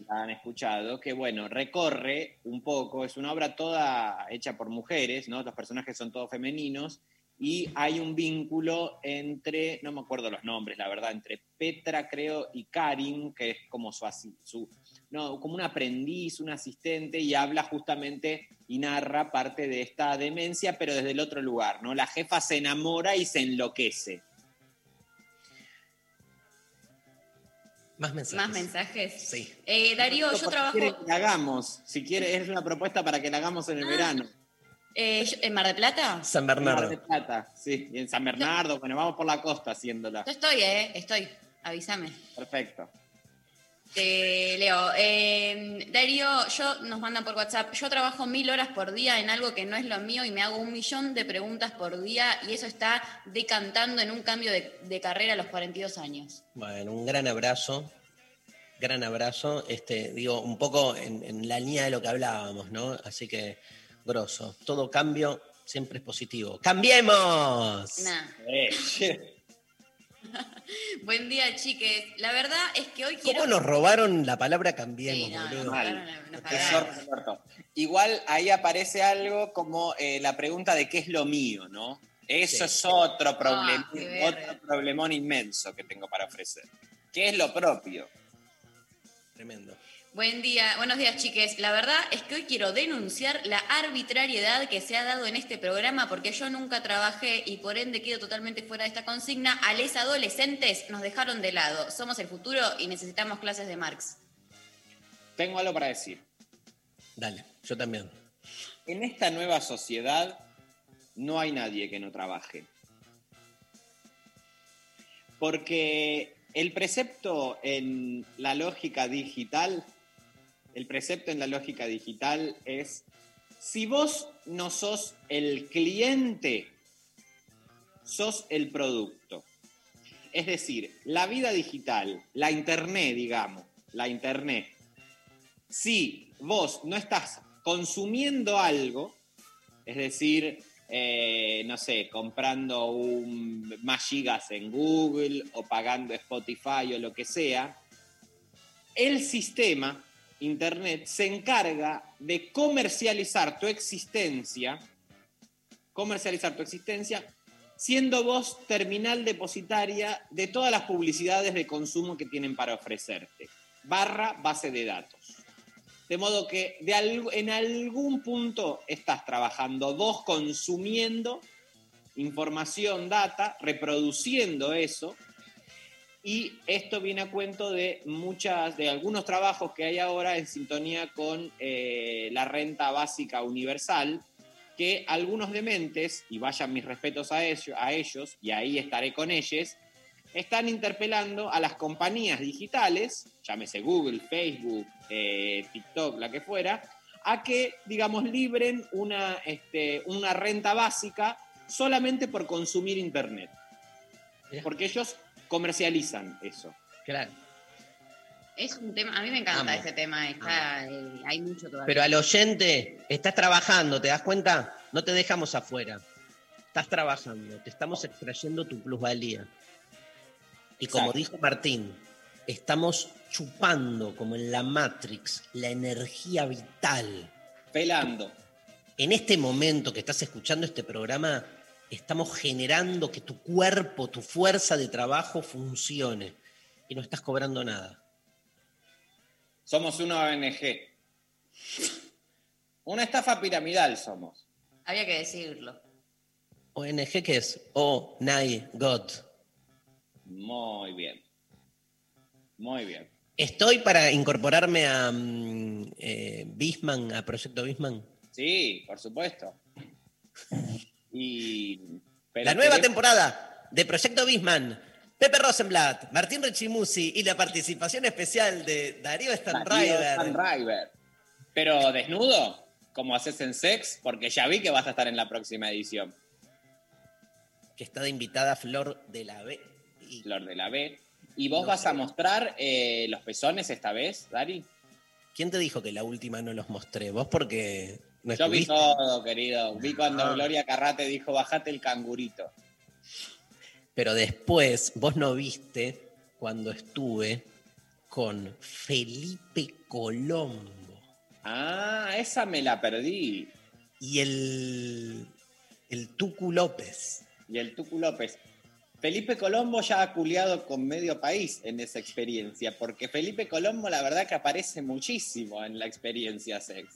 la han escuchado, que bueno, recorre un poco, es una obra toda hecha por mujeres, ¿no? Los personajes son todos femeninos y hay un vínculo entre, no me acuerdo los nombres, la verdad, entre Petra, creo, y Karin, que es como su, su no, como un aprendiz, un asistente, y habla justamente y narra parte de esta demencia, pero desde el otro lugar, ¿no? La jefa se enamora y se enloquece. Más mensajes. ¿Más mensajes? Sí. Eh, Darío, yo trabajo quiere que la hagamos, si quiere, es una propuesta para que la hagamos en el Ah. verano. Eh, en Mar del Plata. San En Mar Bernardo. del Plata, sí, y en San Bernardo, bueno, vamos por la costa haciéndola. Yo estoy, ¿eh? Estoy. Avísame. Perfecto. Te leo. Eh, Darío, yo nos mandan por WhatsApp. Yo trabajo mil horas por día en algo que no es lo mío y me hago un millón de preguntas por día y eso está decantando en un cambio de, de carrera a los 42 años. Bueno, un gran abrazo. Gran abrazo. Este, digo, un poco en, en la línea de lo que hablábamos, ¿no? Así que, grosso. Todo cambio siempre es positivo. ¡Cambiemos! Nah. Eh, Buen día, chiques. La verdad es que hoy quiero. ¿Cómo nos robaron la palabra cambiemos, Sí, no, boludo? Mal. nos. Igual ahí aparece algo como eh, la pregunta de qué es lo mío, ¿no? Eso Sí. es otro, problem- Ah, otro problemón inmenso que tengo para ofrecer. ¿Qué es lo propio? Tremendo. Buen día, buenos días chiques. La verdad es que hoy quiero denunciar la arbitrariedad que se ha dado en este programa porque yo nunca trabajé y por ende quedo totalmente fuera de esta consigna. A les adolescentes nos dejaron de lado. Somos el futuro y necesitamos clases de Marx. Tengo algo para decir. Dale, yo también. En esta nueva sociedad no hay nadie que no trabaje. Porque el precepto en la lógica digital, el precepto en la lógica digital es, si vos no sos el cliente, sos el producto. Es decir, la vida digital, la internet, digamos, la internet, si vos no estás consumiendo algo, es decir, eh, no sé, comprando un, más gigas en Google o pagando Spotify o lo que sea, el sistema, Internet, se encarga de comercializar tu existencia, comercializar tu existencia, siendo vos terminal depositaria de todas las publicidades de consumo que tienen para ofrecerte, barra base de datos. De modo que en algún punto estás trabajando vos consumiendo información, data, reproduciendo eso. Y esto viene a cuento de muchas, de algunos trabajos que hay ahora en sintonía con eh, la renta básica universal, que algunos dementes, y vayan mis respetos a ellos, a ellos y ahí estaré con ellos, están interpelando a las compañías digitales, llámese Google, Facebook, eh, TikTok, la que fuera, a que, digamos, libren una, este, una renta básica solamente por consumir Internet. Porque ellos comercializan eso. Claro. Es un tema, a mí me encanta Amo. ese tema, está, eh, hay mucho todavía. Pero al oyente, estás trabajando, ¿te das cuenta? No te dejamos afuera. Estás trabajando, te estamos extrayendo tu plusvalía. Y como Exacto. dijo Martín, estamos chupando, como en la Matrix, la energía vital. Pelando. En este momento que estás escuchando este programa, estamos generando que tu cuerpo, tu fuerza de trabajo funcione. Y no estás cobrando nada. Somos una ONG. Una estafa piramidal somos. Había que decirlo. ONG, ¿qué es? Oh, Nai, God. Muy bien. Muy bien. Estoy para incorporarme a mm, eh, Bisman, a Proyecto Bisman. Sí, por supuesto. Y, La nueva queremos- temporada de Proyecto Bisman. Pepe Rosenblatt, Martín Rechimusi y la participación especial de Darío. Stanraiver. Pero desnudo, como haces en Sex, porque ya vi que vas a estar en la próxima edición. que está de invitada Flor de la B. Y Flor de la B. ¿Y vos No vas sé. a mostrar eh, los pezones esta vez, Dari? ¿Quién te dijo que la última no los mostré? Vos porque ¿No Yo vi todo, querido. Vi cuando Ah. Gloria Carrate dijo, bajate el cangurito. Pero después, vos no viste cuando estuve con Felipe Colombo Ah, esa me la perdí. y el, el Tucu López. Y el Tucu López. Felipe Colombo ya ha culiado con medio país en esa experiencia, porque Felipe Colombo la verdad que aparece muchísimo en la experiencia sex.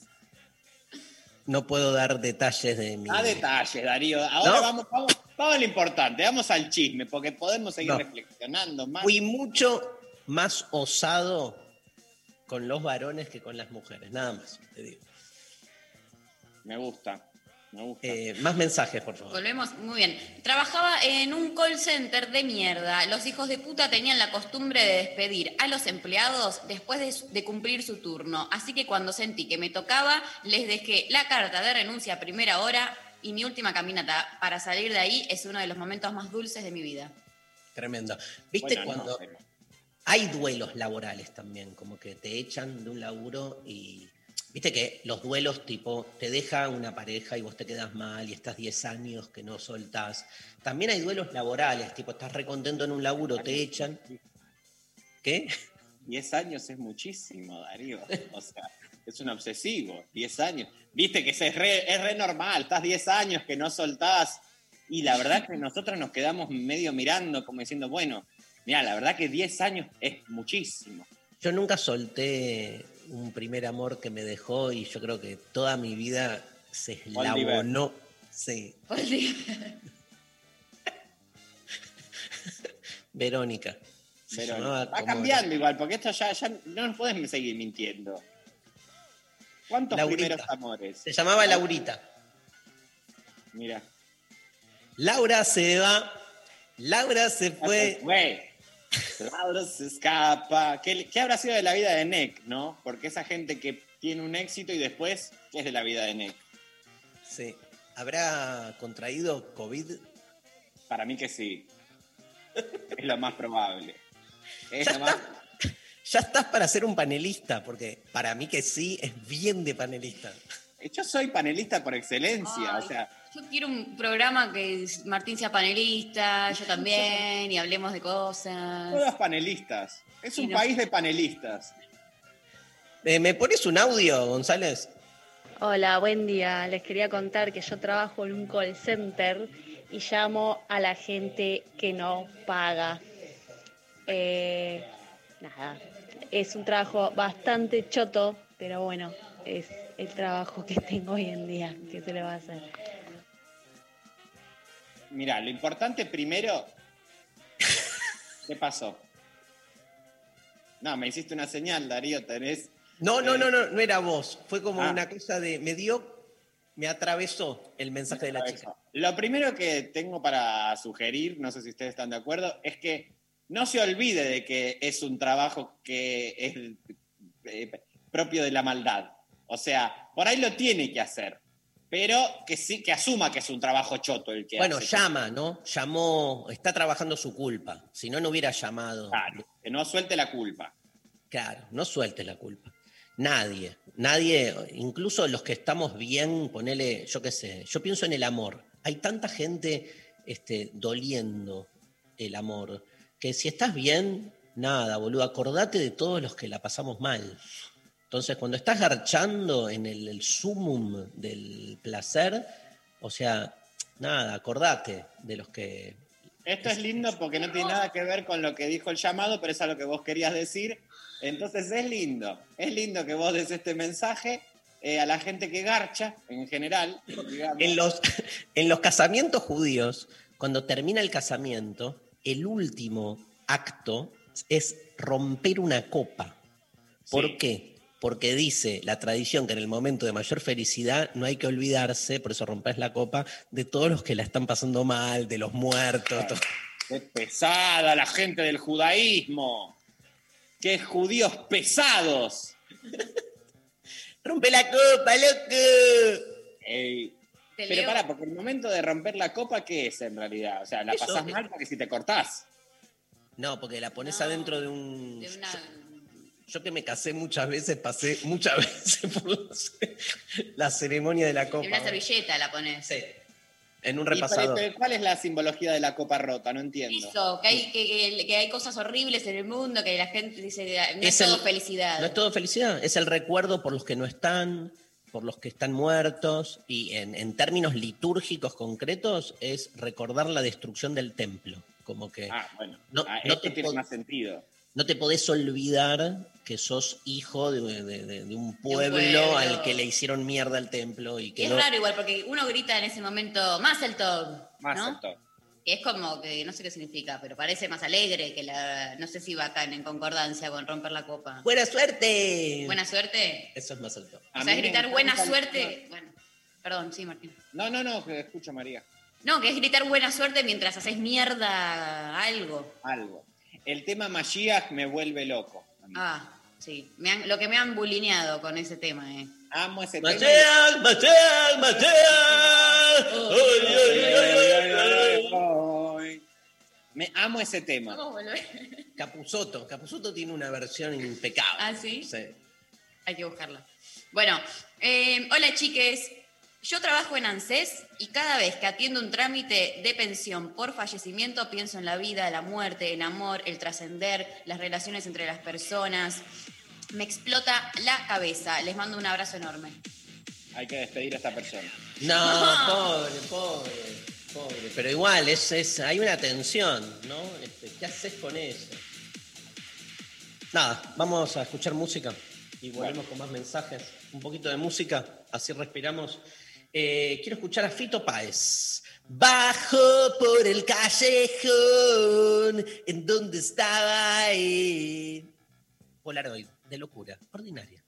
No puedo dar detalles de mi... A detalles, Darío. Ahora No. vamos, vamos, vamos a lo importante, vamos al chisme, porque podemos seguir No. reflexionando más. Fui mucho más osado con los varones que con las mujeres, nada más, te digo. Me gusta, me gusta. Eh, más mensajes, por favor. Volvemos, muy bien. Trabajaba en un call center de mierda. Los hijos de puta tenían la costumbre de despedir a los empleados después de, cumplir su turno. Así que cuando sentí que me tocaba, les dejé la carta de renuncia a primera hora y mi última caminata para salir de ahí es uno de los momentos más dulces de mi vida. Tremendo. ¿Viste Bueno, no, cuando pero- hay duelos laborales también? Como que te echan de un laburo y. Viste que los duelos, tipo, te deja una pareja y vos te quedas mal y estás 10 años que no soltás. También hay duelos laborales, tipo, estás recontento en un laburo, te echan. ¿Qué? 10 años es muchísimo, Darío. O sea, es un obsesivo. 10 años. Viste que es re, es re normal. Estás 10 años que no soltás. Y la verdad que nosotros nos quedamos medio mirando, como diciendo, bueno, mira, la verdad que 10 años es muchísimo. Yo nunca solté un primer amor que me dejó y yo creo que toda mi vida se eslabonó. Sí, Verónica. Se llamaba va cambiando igual, porque esto ya, ya no nos pueden seguir mintiendo. ¿Cuántos Laurita. primeros amores? Se llamaba Laurita. Mira. Laura se va. Laura se fue. Güey. Laura se escapa. ¿Qué, qué habrá sido de la vida de Nick, no? Porque esa gente que tiene un éxito y después, ¿qué es de la vida de Nick? Sí. ¿Habrá contraído COVID? Para mí que sí. Es lo más probable. Es Ya lo más- está. Ya estás para ser un panelista, porque para mí que sí es bien de panelista. Yo soy panelista por excelencia, Ay, o sea, Yo quiero un programa que Martín sea panelista, yo también, y hablemos de cosas. todos panelistas. Es un no- país de panelistas. Eh, ¿Me pones un audio, González? Hola, buen día. Les quería contar que yo trabajo en un call center y llamo a la gente que no paga. Eh, nada, es un trabajo bastante choto, pero bueno, es el trabajo que tengo hoy en día. ¿Qué se le va a hacer? Mira, lo importante primero. ¿Qué pasó? No, me hiciste una señal, Darío, tenés. No, no, no, no, no era vos. Fue como Ah. una cosa de. Me dio. Me atravesó el mensaje de la chica. Lo primero que tengo para sugerir, no sé si ustedes están de acuerdo, es que no se olvide de que es un trabajo que es eh, propio de la maldad. O sea, por ahí lo tiene que hacer, pero que sí, que asuma que es un trabajo choto el que Bueno, hace. llama, ¿no? Llamó, está trabajando su culpa. Si no, no hubiera llamado. Claro, que no suelte la culpa. Claro, no sueltes la culpa. Nadie, nadie, incluso los que estamos bien, ponele, yo qué sé, yo pienso en el amor. Hay tanta gente este, doliendo el amor, que si estás bien, nada, boludo, acordate de todos los que la pasamos mal. Entonces, cuando estás garchando en el, el sumum del placer, o sea, nada, acordate de los que... Esto es lindo porque no tiene nada que ver con lo que dijo el llamado, pero es a lo que vos querías decir. Entonces es lindo, es lindo que vos des este mensaje eh, a la gente que garcha en general. En los, en los casamientos judíos, cuando termina el casamiento, el último acto es romper una copa. ¿Por Sí. qué? Porque dice la tradición que en el momento de mayor felicidad no hay que olvidarse, por eso rompes la copa, de todos los que la están pasando mal, de los muertos. todo. Qué pesada la gente del judaísmo. Qué judíos pesados. ¡Rompe la copa, loco! Ey, pero pará, porque el momento de romper la copa, ¿qué es en realidad? O sea, la Eso, pasás mal porque si te cortás. No, porque la pones No, adentro de un... de una- Yo que me casé muchas veces, pasé muchas veces por la, la ceremonia de la copa. En una servilleta la pones. Sí. En un repasador. pero, ¿Cuál es la simbología de la copa rota? No entiendo. Eso, que hay, que, que- que hay cosas horribles en el mundo, que la gente dice, no es, Es todo el- felicidad. No es todo felicidad, es el recuerdo por los que no están, por los que están muertos, y en, en términos litúrgicos concretos es recordar la destrucción del templo. Como que Ah, bueno. No- Ah, no esto te tiene más sentido. no te podés olvidar que sos hijo de, de- de- de un pueblo pueblo. al que le hicieron mierda al templo y Y que es no- raro igual, porque uno grita en ese momento, más el top, Más ¿no? Que es como que, no sé qué significa, pero parece más alegre que la, no sé si va acá en, concordancia con romper la copa. ¡Buena suerte! Buena suerte. Eso es más alto. A O sea, gritar buena el- suerte. Bueno, perdón, sí, Martín. No, no, no, que escucho María. No, que es gritar buena suerte mientras haces mierda algo. Algo. El tema Mashiach me vuelve loco. Ah, sí. Me han- lo que me han bulineado con ese tema, eh. Amo ese tema. ¡Mateas, Mateas, Mateas! ¡Ay, ay, ay, ay, ay, ay! Ay. Me amo ese tema. Vamos a volver. Capuzoto. Capuzoto tiene una versión impecable. ¿Ah, sí? Sí. Hay que buscarla. Bueno, eh, hola chiques. Yo trabajo en ANSES y cada vez que atiendo un trámite de pensión por fallecimiento pienso en la vida, la muerte, el amor, el trascender, las relaciones entre las personas. Me explota la cabeza. Les mando un abrazo enorme. Hay que despedir a esta persona. No, pobre, pobre, pobre. Pero igual, es, es, hay una tensión, ¿no? Este, ¿Qué haces con eso? Nada, vamos a escuchar música y volvemos con más mensajes. Un poquito de música, así respiramos. Eh, quiero escuchar a Fito Páez. Bajo por el callejón en donde estaba él. Polaroid, de locura, ordinaria.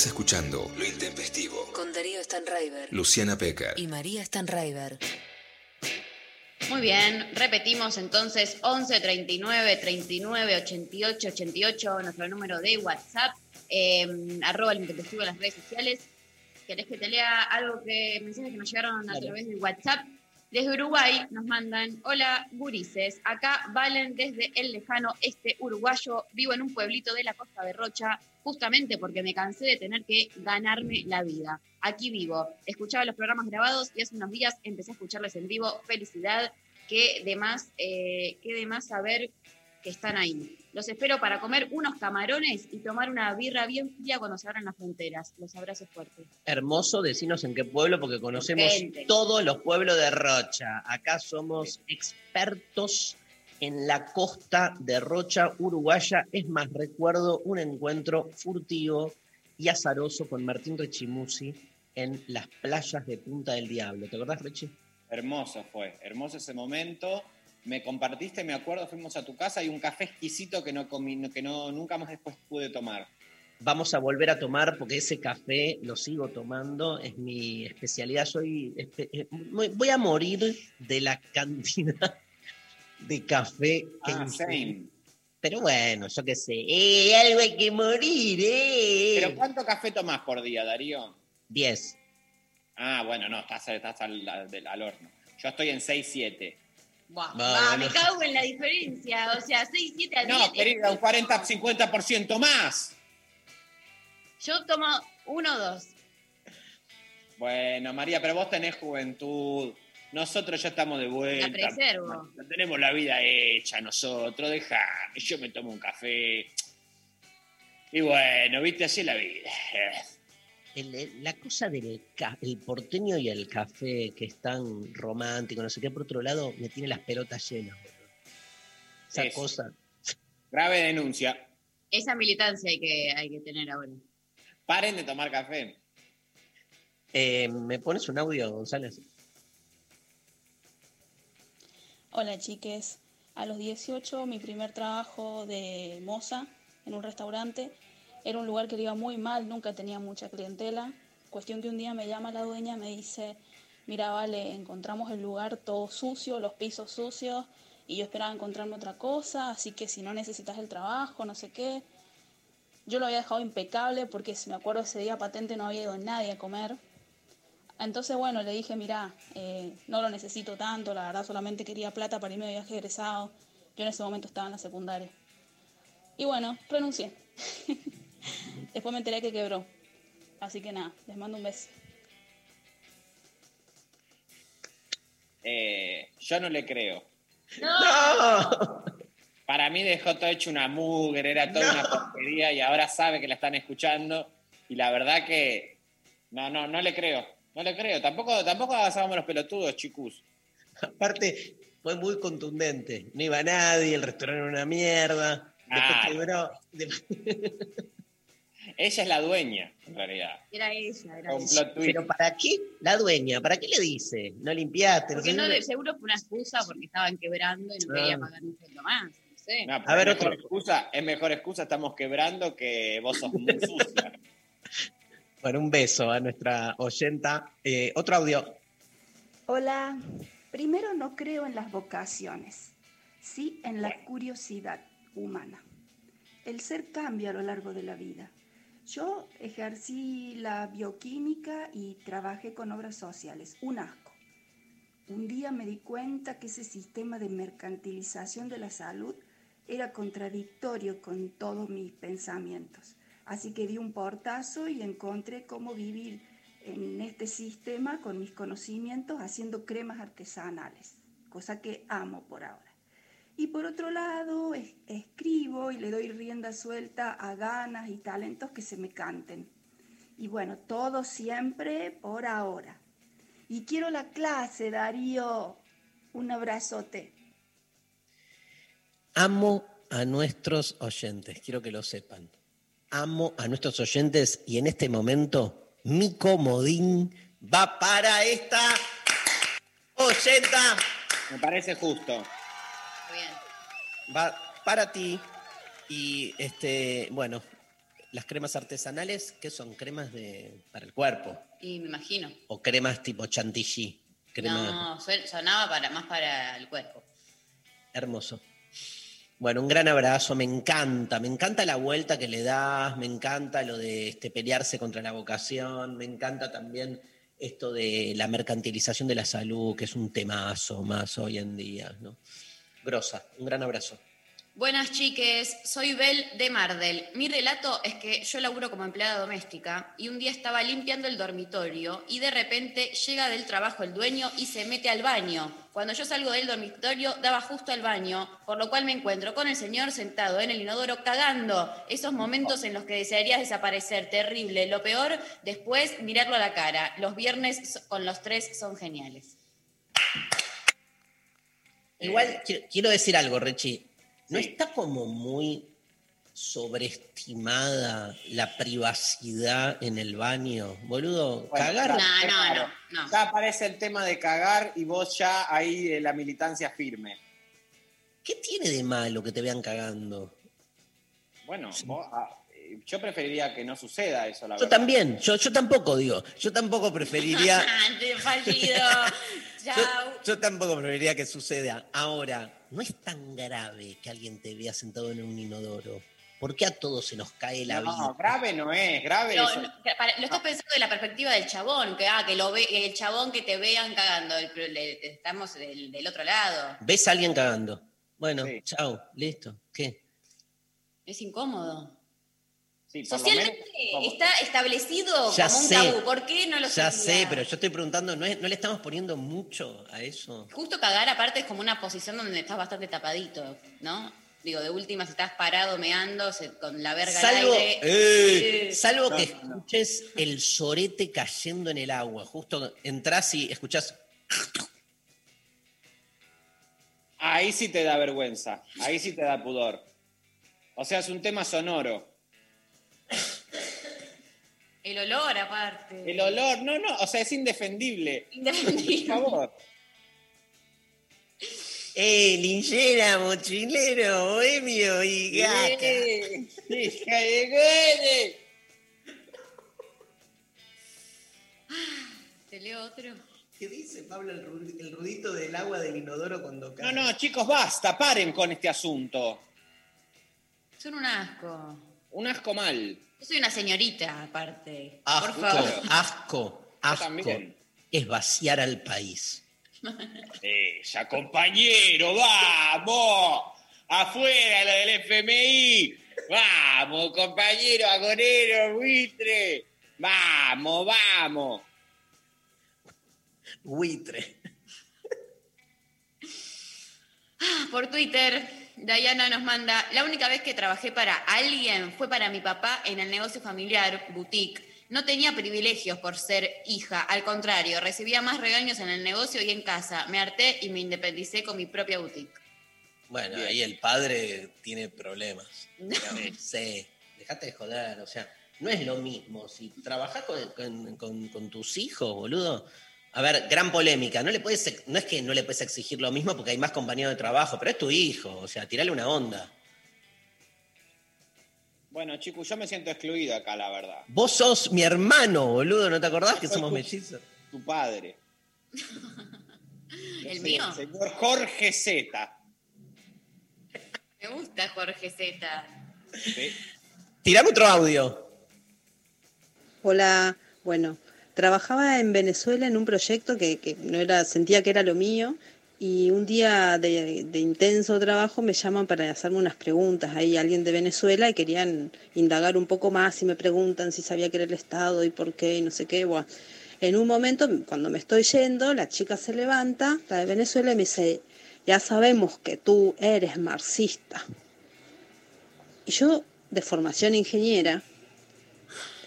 Estás escuchando Lo Intempestivo. Con Darío Stanraiver Luciana Pecker. y María Stanraiver. Muy bien, repetimos entonces 11 39 39 88 88, nuestro número de WhatsApp, eh, arroba el intempestivo en las redes sociales. ¿Querés que te lea algo que mensajes que nos llegaron a Claro. través de WhatsApp? Desde Uruguay nos mandan, hola gurises, acá Valen desde el lejano este uruguayo, vivo en un pueblito de la costa de Rocha, justamente porque me cansé de tener que ganarme la vida. Aquí vivo, escuchaba los programas grabados y hace unos días empecé a escucharles en vivo. Felicidad, que de más, eh, que de más saber que están ahí. Los espero para comer unos camarones y tomar una birra bien fría cuando se abran las fronteras. Los abrazos fuertes. Hermoso, decinos en qué pueblo, porque conocemos todos los pueblos de Rocha. Acá somos expertos en la costa de Rocha, Uruguaya. Es más, recuerdo un encuentro furtivo y azaroso con Martín Rechimusi en las playas de Punta del Diablo. ¿Te acordás, Rechi? Hermoso fue, hermoso ese momento. Me compartiste, me acuerdo, fuimos a tu casa y un café exquisito que no comí, que no, nunca más después pude tomar. Vamos a volver a tomar porque ese café lo sigo tomando, es mi especialidad. Soy eh, voy a morir de la cantidad de café que Ah, same. Pero bueno, yo qué sé. ¡Eh, algo hay que morir, eh! ¿Pero cuánto café tomás por día, Darío? 10. Ah, bueno, no, estás, estás al, al- al horno. Yo estoy en 6, 7. No. me cago en la diferencia. O sea, 6, 7 a 10. No, querida, un 40, 50% más. Yo tomo uno o dos. Bueno, María, pero vos tenés juventud. Nosotros ya estamos de vuelta. La preservo. No tenemos la vida hecha nosotros, dejame. Yo me tomo un café. Y bueno, viste, así es la vida. El- el- la cosa del ca- el porteño y el café, que es tan romántico, no sé qué, por otro lado, me tiene las pelotas llenas. boludo. Esa cosa. Grave denuncia. Esa militancia hay que, hay que tener ahora. Paren de tomar café. Eh, ¿Me pones un audio, González? Hola chiques, a los 18 mi primer trabajo de moza en un restaurante era un lugar que le iba muy mal, nunca tenía mucha clientela. Cuestión que un día me llama la dueña, me dice, mira vale, encontramos el lugar todo sucio, los pisos sucios y yo esperaba encontrarme otra cosa, así que si no necesitas el trabajo, no sé qué. Yo lo había dejado impecable porque si me acuerdo ese día patente no había ido nadie a comer. Entonces, bueno, le dije, mira, eh, no lo necesito tanto, la verdad solamente quería plata para irme de viaje egresado. Yo en ese momento estaba en la secundaria. Y bueno, renuncié. Después me enteré que quebró. Así que nada, les mando un beso. Eh, yo no le creo. ¡No! Para mí dejó todo hecho una mugre, era toda una porquería y ahora sabe que la están escuchando. Y la verdad que no, no, no le creo. No le creo. Tampoco, tampoco los pelotudos, chicos. Aparte, fue muy contundente. No iba nadie, el restaurante era una mierda. Después Ah. quebró. Ella es la dueña, en realidad. Era ella, era Con ella. plot twist. Pero ¿para qué la dueña? ¿Para qué le dice? No limpiaste. Porque no, de seguro fue una excusa porque estaban quebrando y no Ah. quería pagar un sueldo más. No sé. No, A ver, es mejor otro. excusa, es mejor excusa, estamos quebrando que vos sos muy sucia. Bueno, un beso a nuestra oyenta. Eh, otro audio. Hola, primero no creo en las vocaciones, sí en la curiosidad humana. El ser cambia a lo largo de la vida. Yo ejercí la bioquímica y trabajé con obras sociales, un asco. Un día me di cuenta que ese sistema de mercantilización de la salud era contradictorio con todos mis pensamientos. Así que di un portazo y encontré cómo vivir en este sistema con mis conocimientos haciendo cremas artesanales, cosa que amo por ahora. Y por otro lado, es- escribo y le doy rienda suelta a ganas y talentos que se me canten. Y bueno, todo siempre por ahora. Y quiero la clase, Darío. Un abrazote. Amo a nuestros oyentes, quiero que lo sepan. Amo a nuestros oyentes y en este momento mi comodín va para esta oyenta. Me parece justo. Bien. Va para ti y este, bueno, las cremas artesanales, ¿qué son? ¿Cremas de, para el cuerpo? Y me imagino. ¿O cremas tipo chantilly? Crema No, sonaba para, más para el cuerpo. hermoso. Bueno, un gran abrazo, me encanta, me encanta la vuelta que le das, me encanta lo de este, pelearse contra la vocación, me encanta también esto de la mercantilización de la salud, que es un temazo más hoy en día, ¿no? Grosa, un gran abrazo. Buenas chiques, soy Bel de Mardel. Mi relato es que yo laburo como empleada doméstica y un día estaba limpiando el dormitorio y de repente llega del trabajo el dueño y se mete al baño. Cuando yo salgo del dormitorio daba justo al baño, por lo cual me encuentro con el señor sentado en el inodoro cagando. Esos momentos en los que desearías desaparecer, terrible. Lo peor, después mirarlo a la cara. Los viernes con los tres son geniales. Igual quiero, quiero decir algo, Rechi. ¿No está como muy sobreestimada la privacidad en el baño? Boludo, Bueno, cagar. claro, claro. Ya aparece el tema de cagar y vos ya ahí eh, la militancia firme. ¿Qué tiene de malo que te vean cagando? Bueno, vos, ah, eh, yo preferiría que no suceda eso, la Yo verdad. también, yo, yo tampoco digo, yo tampoco preferiría, Te fallido. yo, Chao. yo tampoco preferiría que suceda. Ahora, no es tan grave que alguien te vea sentado en un inodoro. ¿Por qué a todos se nos cae la No, vida? grave no es, grave no, para- lo estás pensando de la perspectiva del chabón, que, ah, que lo ve, el chabón que te vean cagando, el- estamos del, del otro lado. ¿Ves a alguien cagando? Bueno, chao, listo. ¿Qué? Es incómodo. Sí, Socialmente menos- está establecido Ya como un sé. tabú. ¿Por qué no lo Ya sé, pero yo estoy preguntando, ¿no, es- ¿no le estamos poniendo mucho a eso? Justo cagar aparte es como una posición donde estás bastante tapadito, ¿no? Digo, de última, si estás parado meando se- con la verga Salvo, al aire. ¡Eh! eh, salvo No, que no. escuches el sorete cayendo en el agua. Justo entras y escuchás. Ahí sí te da vergüenza, ahí sí te da pudor. O sea, es un tema sonoro. El olor aparte. El olor, no, no, o sea, es indefendible. Indefendible. Por favor. ¡Eh, linchera, mochilero, bohemio y gaca! Eh, hija de gole. Te leo otro. ¿Qué dice Pablo el rudito del agua del inodoro cuando cae? No, no, chicos, basta, paren con este asunto. Son un asco. Un asco mal. Yo soy una señorita, aparte. Asco, Por favor. asco, asco. Es vaciar al país. Ella, compañero, vamos. Afuera lo del FMI. Vamos, compañero, agonero, buitre. Vamos, vamos. Buitre. Por Twitter, Diana nos manda, la única vez que trabajé para alguien fue para mi papá en el negocio familiar, boutique. No tenía privilegios por ser hija, al contrario, recibía más regaños en el negocio y en casa. Me harté y me independicé con mi propia boutique. Bueno, Bien. ahí el padre tiene problemas. Sí, dejate de joder, o sea, no es lo mismo. Si trabajás con, con- con- con tus hijos, boludo. A ver, gran polémica. No, le puedes, no es que no le puedes exigir lo mismo porque hay más compañeros de trabajo, pero es tu hijo, o sea, tirale una onda. Bueno, chicos, yo me siento excluido acá, la verdad. Vos sos mi hermano, boludo, ¿no te acordás que somos tu- mellizos? Tu padre. ¿El Sí, mío? Señor Jorge Z. Me gusta Jorge Z. Sí. Tirame otro audio. Hola, bueno, trabajaba en Venezuela en un proyecto que, no era, sentía que era lo mío y un día de, intenso trabajo me llaman para hacerme unas preguntas. Ahí alguien de Venezuela y querían indagar un poco más y me preguntan si sabía que era el Estado y por qué y no sé qué. Bueno, en un momento, cuando me estoy yendo, la chica se levanta, la de Venezuela, y me dice, ya sabemos que tú eres marxista. Y yo, de formación ingeniera,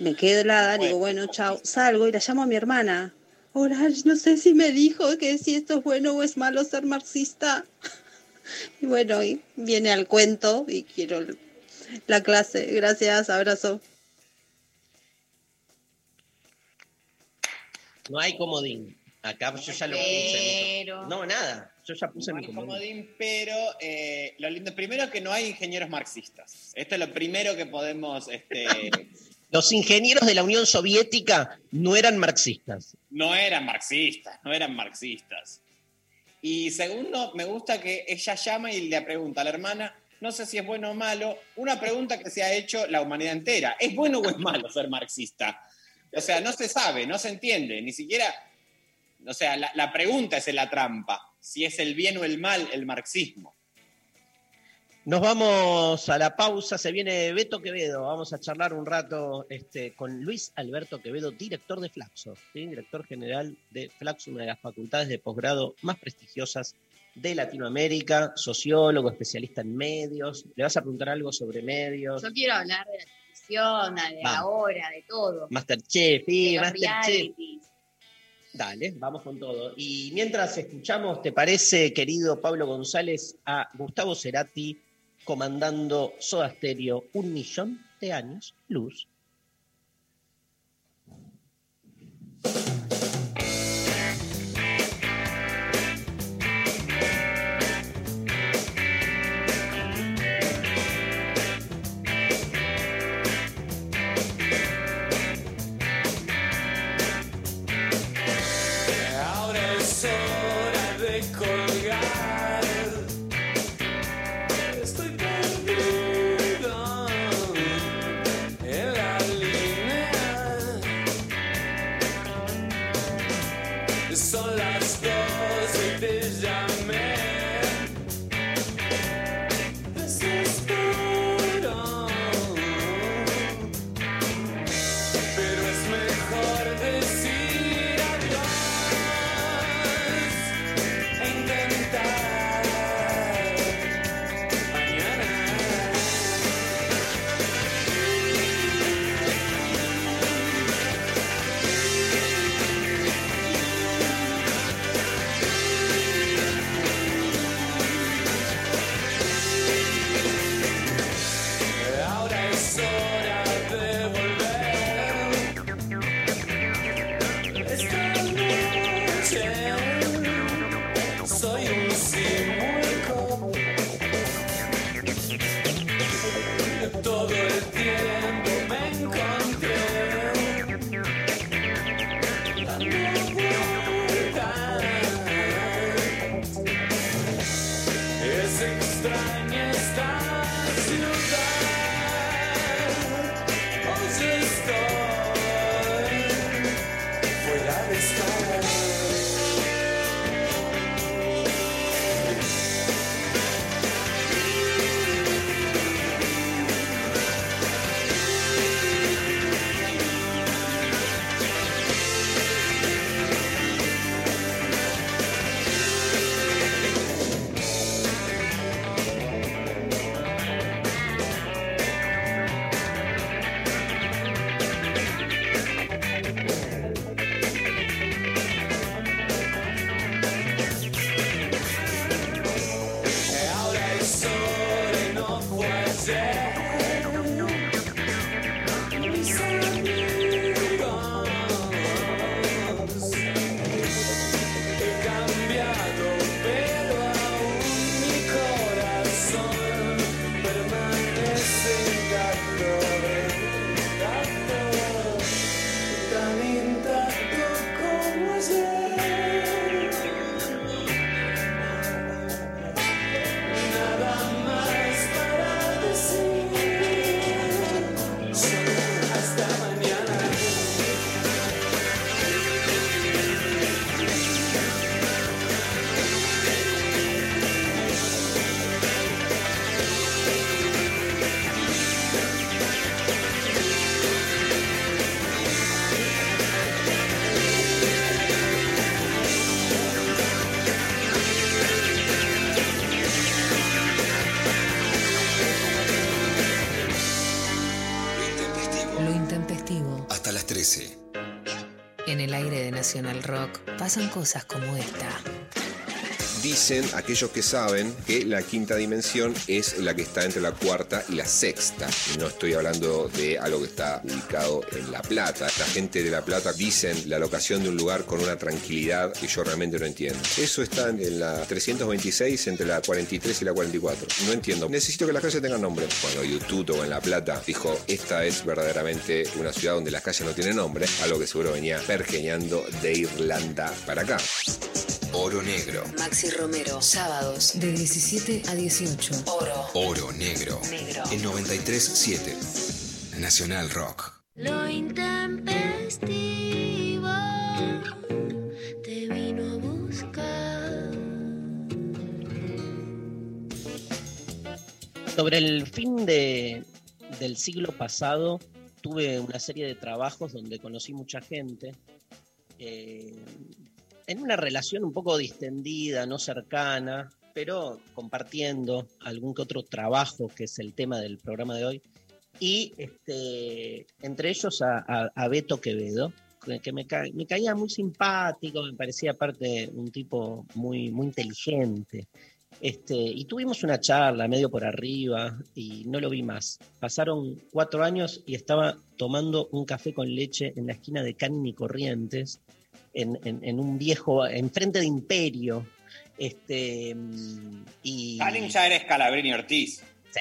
me quedo helada, digo, bueno, chao, salgo y la llamo a mi hermana. Hola, no sé si me dijo que si esto es bueno o es malo ser marxista. Y bueno, y viene al cuento y quiero la clase. Gracias, abrazo. No hay comodín. Acá yo ya lo puse. Pero. No, nada. Yo ya puse No mi hay comodín. comodín, pero eh, lo lindo, primero que no hay ingenieros marxistas. Esto es lo primero que podemos, este, Los ingenieros de la Unión Soviética no eran marxistas. no eran marxistas, no eran marxistas. Y segundo, me gusta que ella llama y le pregunta a la hermana, no sé si es bueno o malo, una pregunta que se ha hecho la humanidad entera. ¿Es bueno o es malo ser marxista? O sea, no se sabe, no se entiende, ni siquiera, o sea, la, la pregunta es en la trampa, si es el bien o el mal el marxismo. Nos vamos a la pausa, se viene Beto Quevedo, vamos a charlar un rato este, con Luis Alberto Quevedo, director de Flaxo, ¿sí? director general de Flaxo, una de las facultades de posgrado más prestigiosas de Latinoamérica, sociólogo, especialista en medios. ¿Le vas a preguntar algo sobre medios? Yo quiero hablar de la televisión, de Vamos. ahora, de todo. Masterchef, sí, Masterchef. Dale, vamos con todo. Y mientras escuchamos, ¿te parece, querido Pablo González, a Gustavo Cerati comandando Soda Stereo un millón de años luz? Rock pasan cosas como. Dicen aquellos que saben que la quinta dimensión es la que está entre la cuarta y la sexta. No estoy hablando de algo que está ubicado en La Plata. La gente de La Plata dicen la locación de un lugar con una tranquilidad que yo realmente no entiendo. Eso está en la 326 entre la 43 y la 44. No entiendo. Necesito que las calles tengan nombre. Cuando YouTube o en La Plata dijo, esta es verdaderamente una ciudad donde las calles no tienen nombre, algo que seguro venía pergeñando de Irlanda para acá. Oro Negro. Maxi Romero, sábados de 17 a 18. Oro. Oro Negro. Negro. En 93.7. Nacional Rock. Lo intempestivo te vino a buscar. Sobre el fin de- del siglo pasado, tuve una serie de trabajos donde conocí mucha gente. eh, en una relación un poco distendida, no cercana, pero compartiendo algún que otro trabajo, que es el tema del programa de hoy. Y este, entre ellos a, a- a Beto Quevedo, que- me, ca- me caía muy simpático, me parecía aparte un tipo muy, muy inteligente. Este, y tuvimos una charla medio por arriba y no lo vi más. Pasaron cuatro años y estaba tomando un café con leche en la esquina de Canning y Corrientes, en, en- en un viejo, enfrente de Imperio. Este, y... Canning ya eres Calabrini Ortiz. Sí,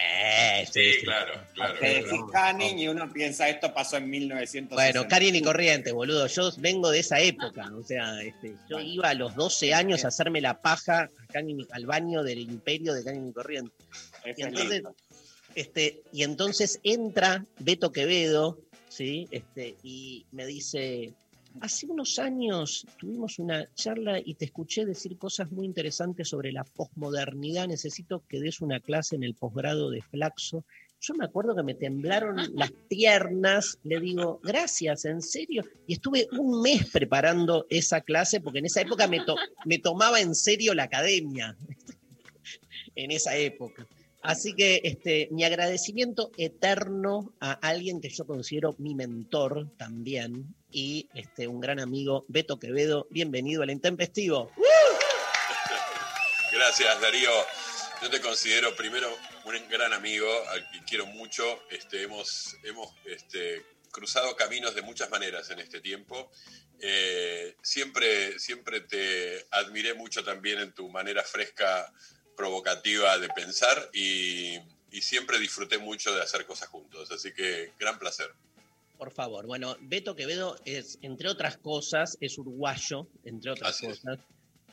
Sí, claro, claro. Te decís Canning y uno piensa esto pasó en 1960. Bueno, Karin y Corrientes, boludo. Yo vengo de esa época. O sea, este, yo iba a los 12 años a hacerme la paja a Canning- al baño del imperio de Canin y Corrientes. Es Y entonces, lindo. este, y entonces entra Beto Quevedo, ¿sí? Este, y me dice, hace unos años tuvimos una charla y te escuché decir cosas muy interesantes sobre la posmodernidad. Necesito que des una clase en el posgrado de Flaxo. Yo me acuerdo que me temblaron las piernas, le digo, gracias, en serio. Y estuve un mes preparando esa clase porque en esa época me, to- me tomaba en serio la academia. en esa época. Así que este, mi agradecimiento eterno a alguien que yo considero mi mentor también y este, un gran amigo, Beto Quevedo. Bienvenido al Intempestivo. Gracias, Darío. Yo te considero primero un gran amigo al que quiero mucho. Este, hemos hemos este, cruzado caminos de muchas maneras en este tiempo. Eh, siempre, siempre te admiré mucho también en tu manera fresca, provocativa de pensar y, y siempre disfruté mucho de hacer cosas juntos. Así que gran placer. Por favor. Bueno, Beto Quevedo es, entre otras cosas, es uruguayo, entre otras Así es. cosas.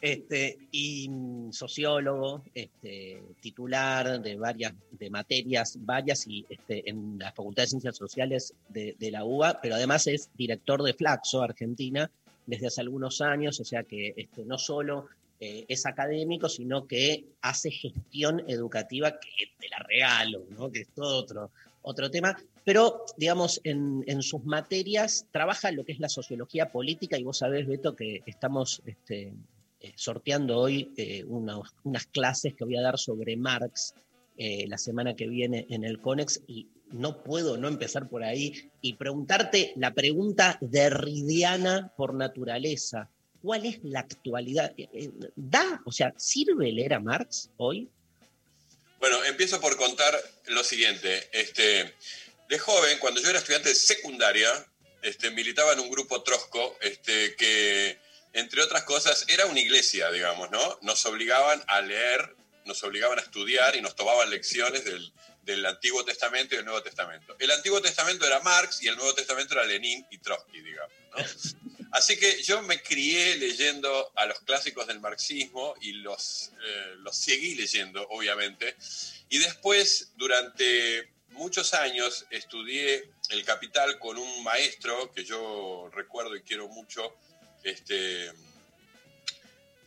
Este, y mm, sociólogo, este, titular de varias de materias, varias y este, en la Facultad de Ciencias Sociales de, de la UBA, pero además es director de Flaxo, Argentina, desde hace algunos años, o sea que este, no solo eh, es académico, sino que hace gestión educativa, que te la regalo, ¿no? que es todo otro, otro tema, pero digamos, en, sus materias trabaja lo que es la sociología política y vos sabés, Beto, que estamos este, eh, sorteando hoy eh, unas clases que voy a dar sobre Marx eh, la semana que viene en el CONEX y no puedo no empezar por ahí y preguntarte la pregunta derridiana por naturaleza. ¿Cuál es la actualidad? ¿Da? O sea, ¿sirve leer a Marx hoy? Bueno, empiezo por contar lo siguiente. Este, de joven, cuando yo era estudiante de secundaria, este, militaba en un grupo trosco este, que, entre otras cosas, era una iglesia, digamos, ¿no? Nos obligaban a leer, nos obligaban a estudiar y nos tomaban lecciones del, del Antiguo Testamento y del Nuevo Testamento. El Antiguo Testamento era Marx y el Nuevo Testamento era Lenin y Trotsky, digamos, ¿no? Así que yo me crié leyendo a los clásicos del marxismo y los, eh, los seguí leyendo, obviamente. Y después, durante muchos años, estudié El Capital con un maestro que yo recuerdo y quiero mucho, este,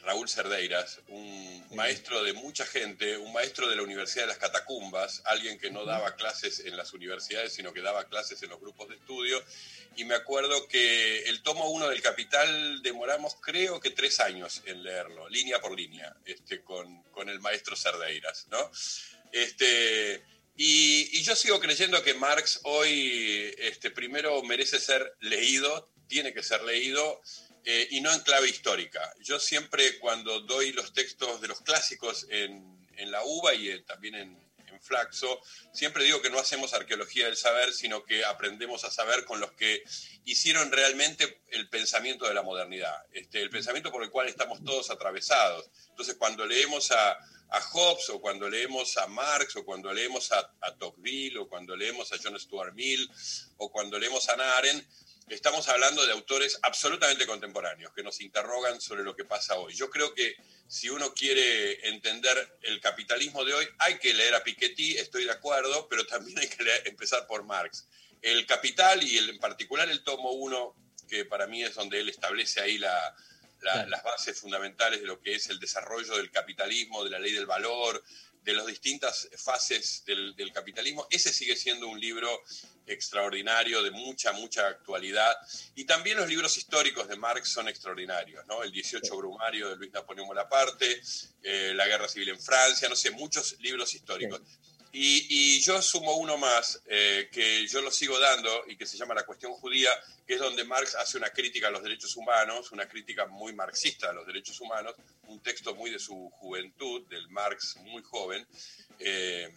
Raúl Cerdeiras, un maestro de mucha gente, un maestro de la Universidad de las Catacumbas, alguien que no daba clases en las universidades, sino que daba clases en los grupos de estudio. Y me acuerdo que el tomo uno del Capital demoramos creo que tres años en leerlo, línea por línea, este, con, con el maestro Cerdeiras, ¿no? Este, y, yo sigo creyendo que Marx hoy, este, primero merece ser leído, tiene que ser leído, eh, y no en clave histórica. Yo siempre cuando doy los textos de los clásicos en, en la UBA y en- también en Flaxo, siempre digo que no hacemos arqueología del saber, sino que aprendemos a saber con los que hicieron realmente el pensamiento de la modernidad, este, el pensamiento por el cual estamos todos atravesados. Entonces, cuando leemos a, a Hobbes, o cuando leemos a Marx, o cuando leemos a, a Tocqueville, o cuando leemos a John Stuart Mill, o cuando leemos a Arendt, estamos hablando de autores absolutamente contemporáneos que nos interrogan sobre lo que pasa hoy. Yo creo que si uno quiere entender el capitalismo de hoy, hay que leer a Piketty, estoy de acuerdo, pero también hay que leer- empezar por Marx. El Capital y el- en particular el tomo 1, que para mí es donde él establece ahí la- la- Claro. las bases fundamentales de lo que es el desarrollo del capitalismo, de la ley del valor, de las distintas fases del, del capitalismo, ese sigue siendo un libro extraordinario, de mucha, mucha actualidad. Y también los libros históricos de Marx son extraordinarios, ¿no? El 18 Brumario de Luis Napoleón Bonaparte, eh, La Guerra Civil en Francia, no sé, muchos libros históricos. Y, yo sumo uno más, eh, que yo lo sigo dando y que se llama La cuestión judía, que es donde Marx hace una crítica a los derechos humanos, una crítica muy marxista a los derechos humanos, un texto muy de su juventud, del Marx muy joven, eh,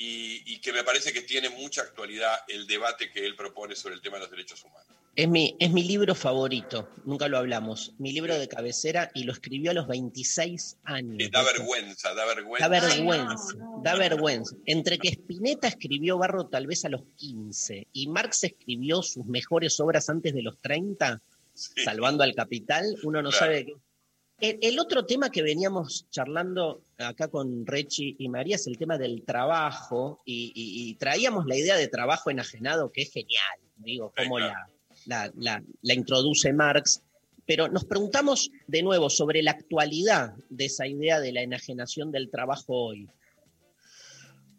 y que me parece que tiene mucha actualidad el debate que él propone sobre el tema de los derechos humanos. Es mi, es mi libro favorito, nunca lo hablamos. Mi libro de cabecera y lo escribió a los 26 años. Da vergüenza, da vergüenza. Da vergüenza, da vergüenza. Entre que Spinetta escribió Barro tal vez a los 15 y Marx escribió sus mejores obras antes de los 30, salvando al capital, uno no Claro. sabe qué. El, el otro tema que veníamos charlando acá con Rechi y María es el tema del trabajo y, y- y traíamos la idea de trabajo enajenado que es genial, digo, cómo claro. la, la- la- introduce Marx, pero nos preguntamos de nuevo sobre la actualidad de esa idea de la enajenación del trabajo hoy.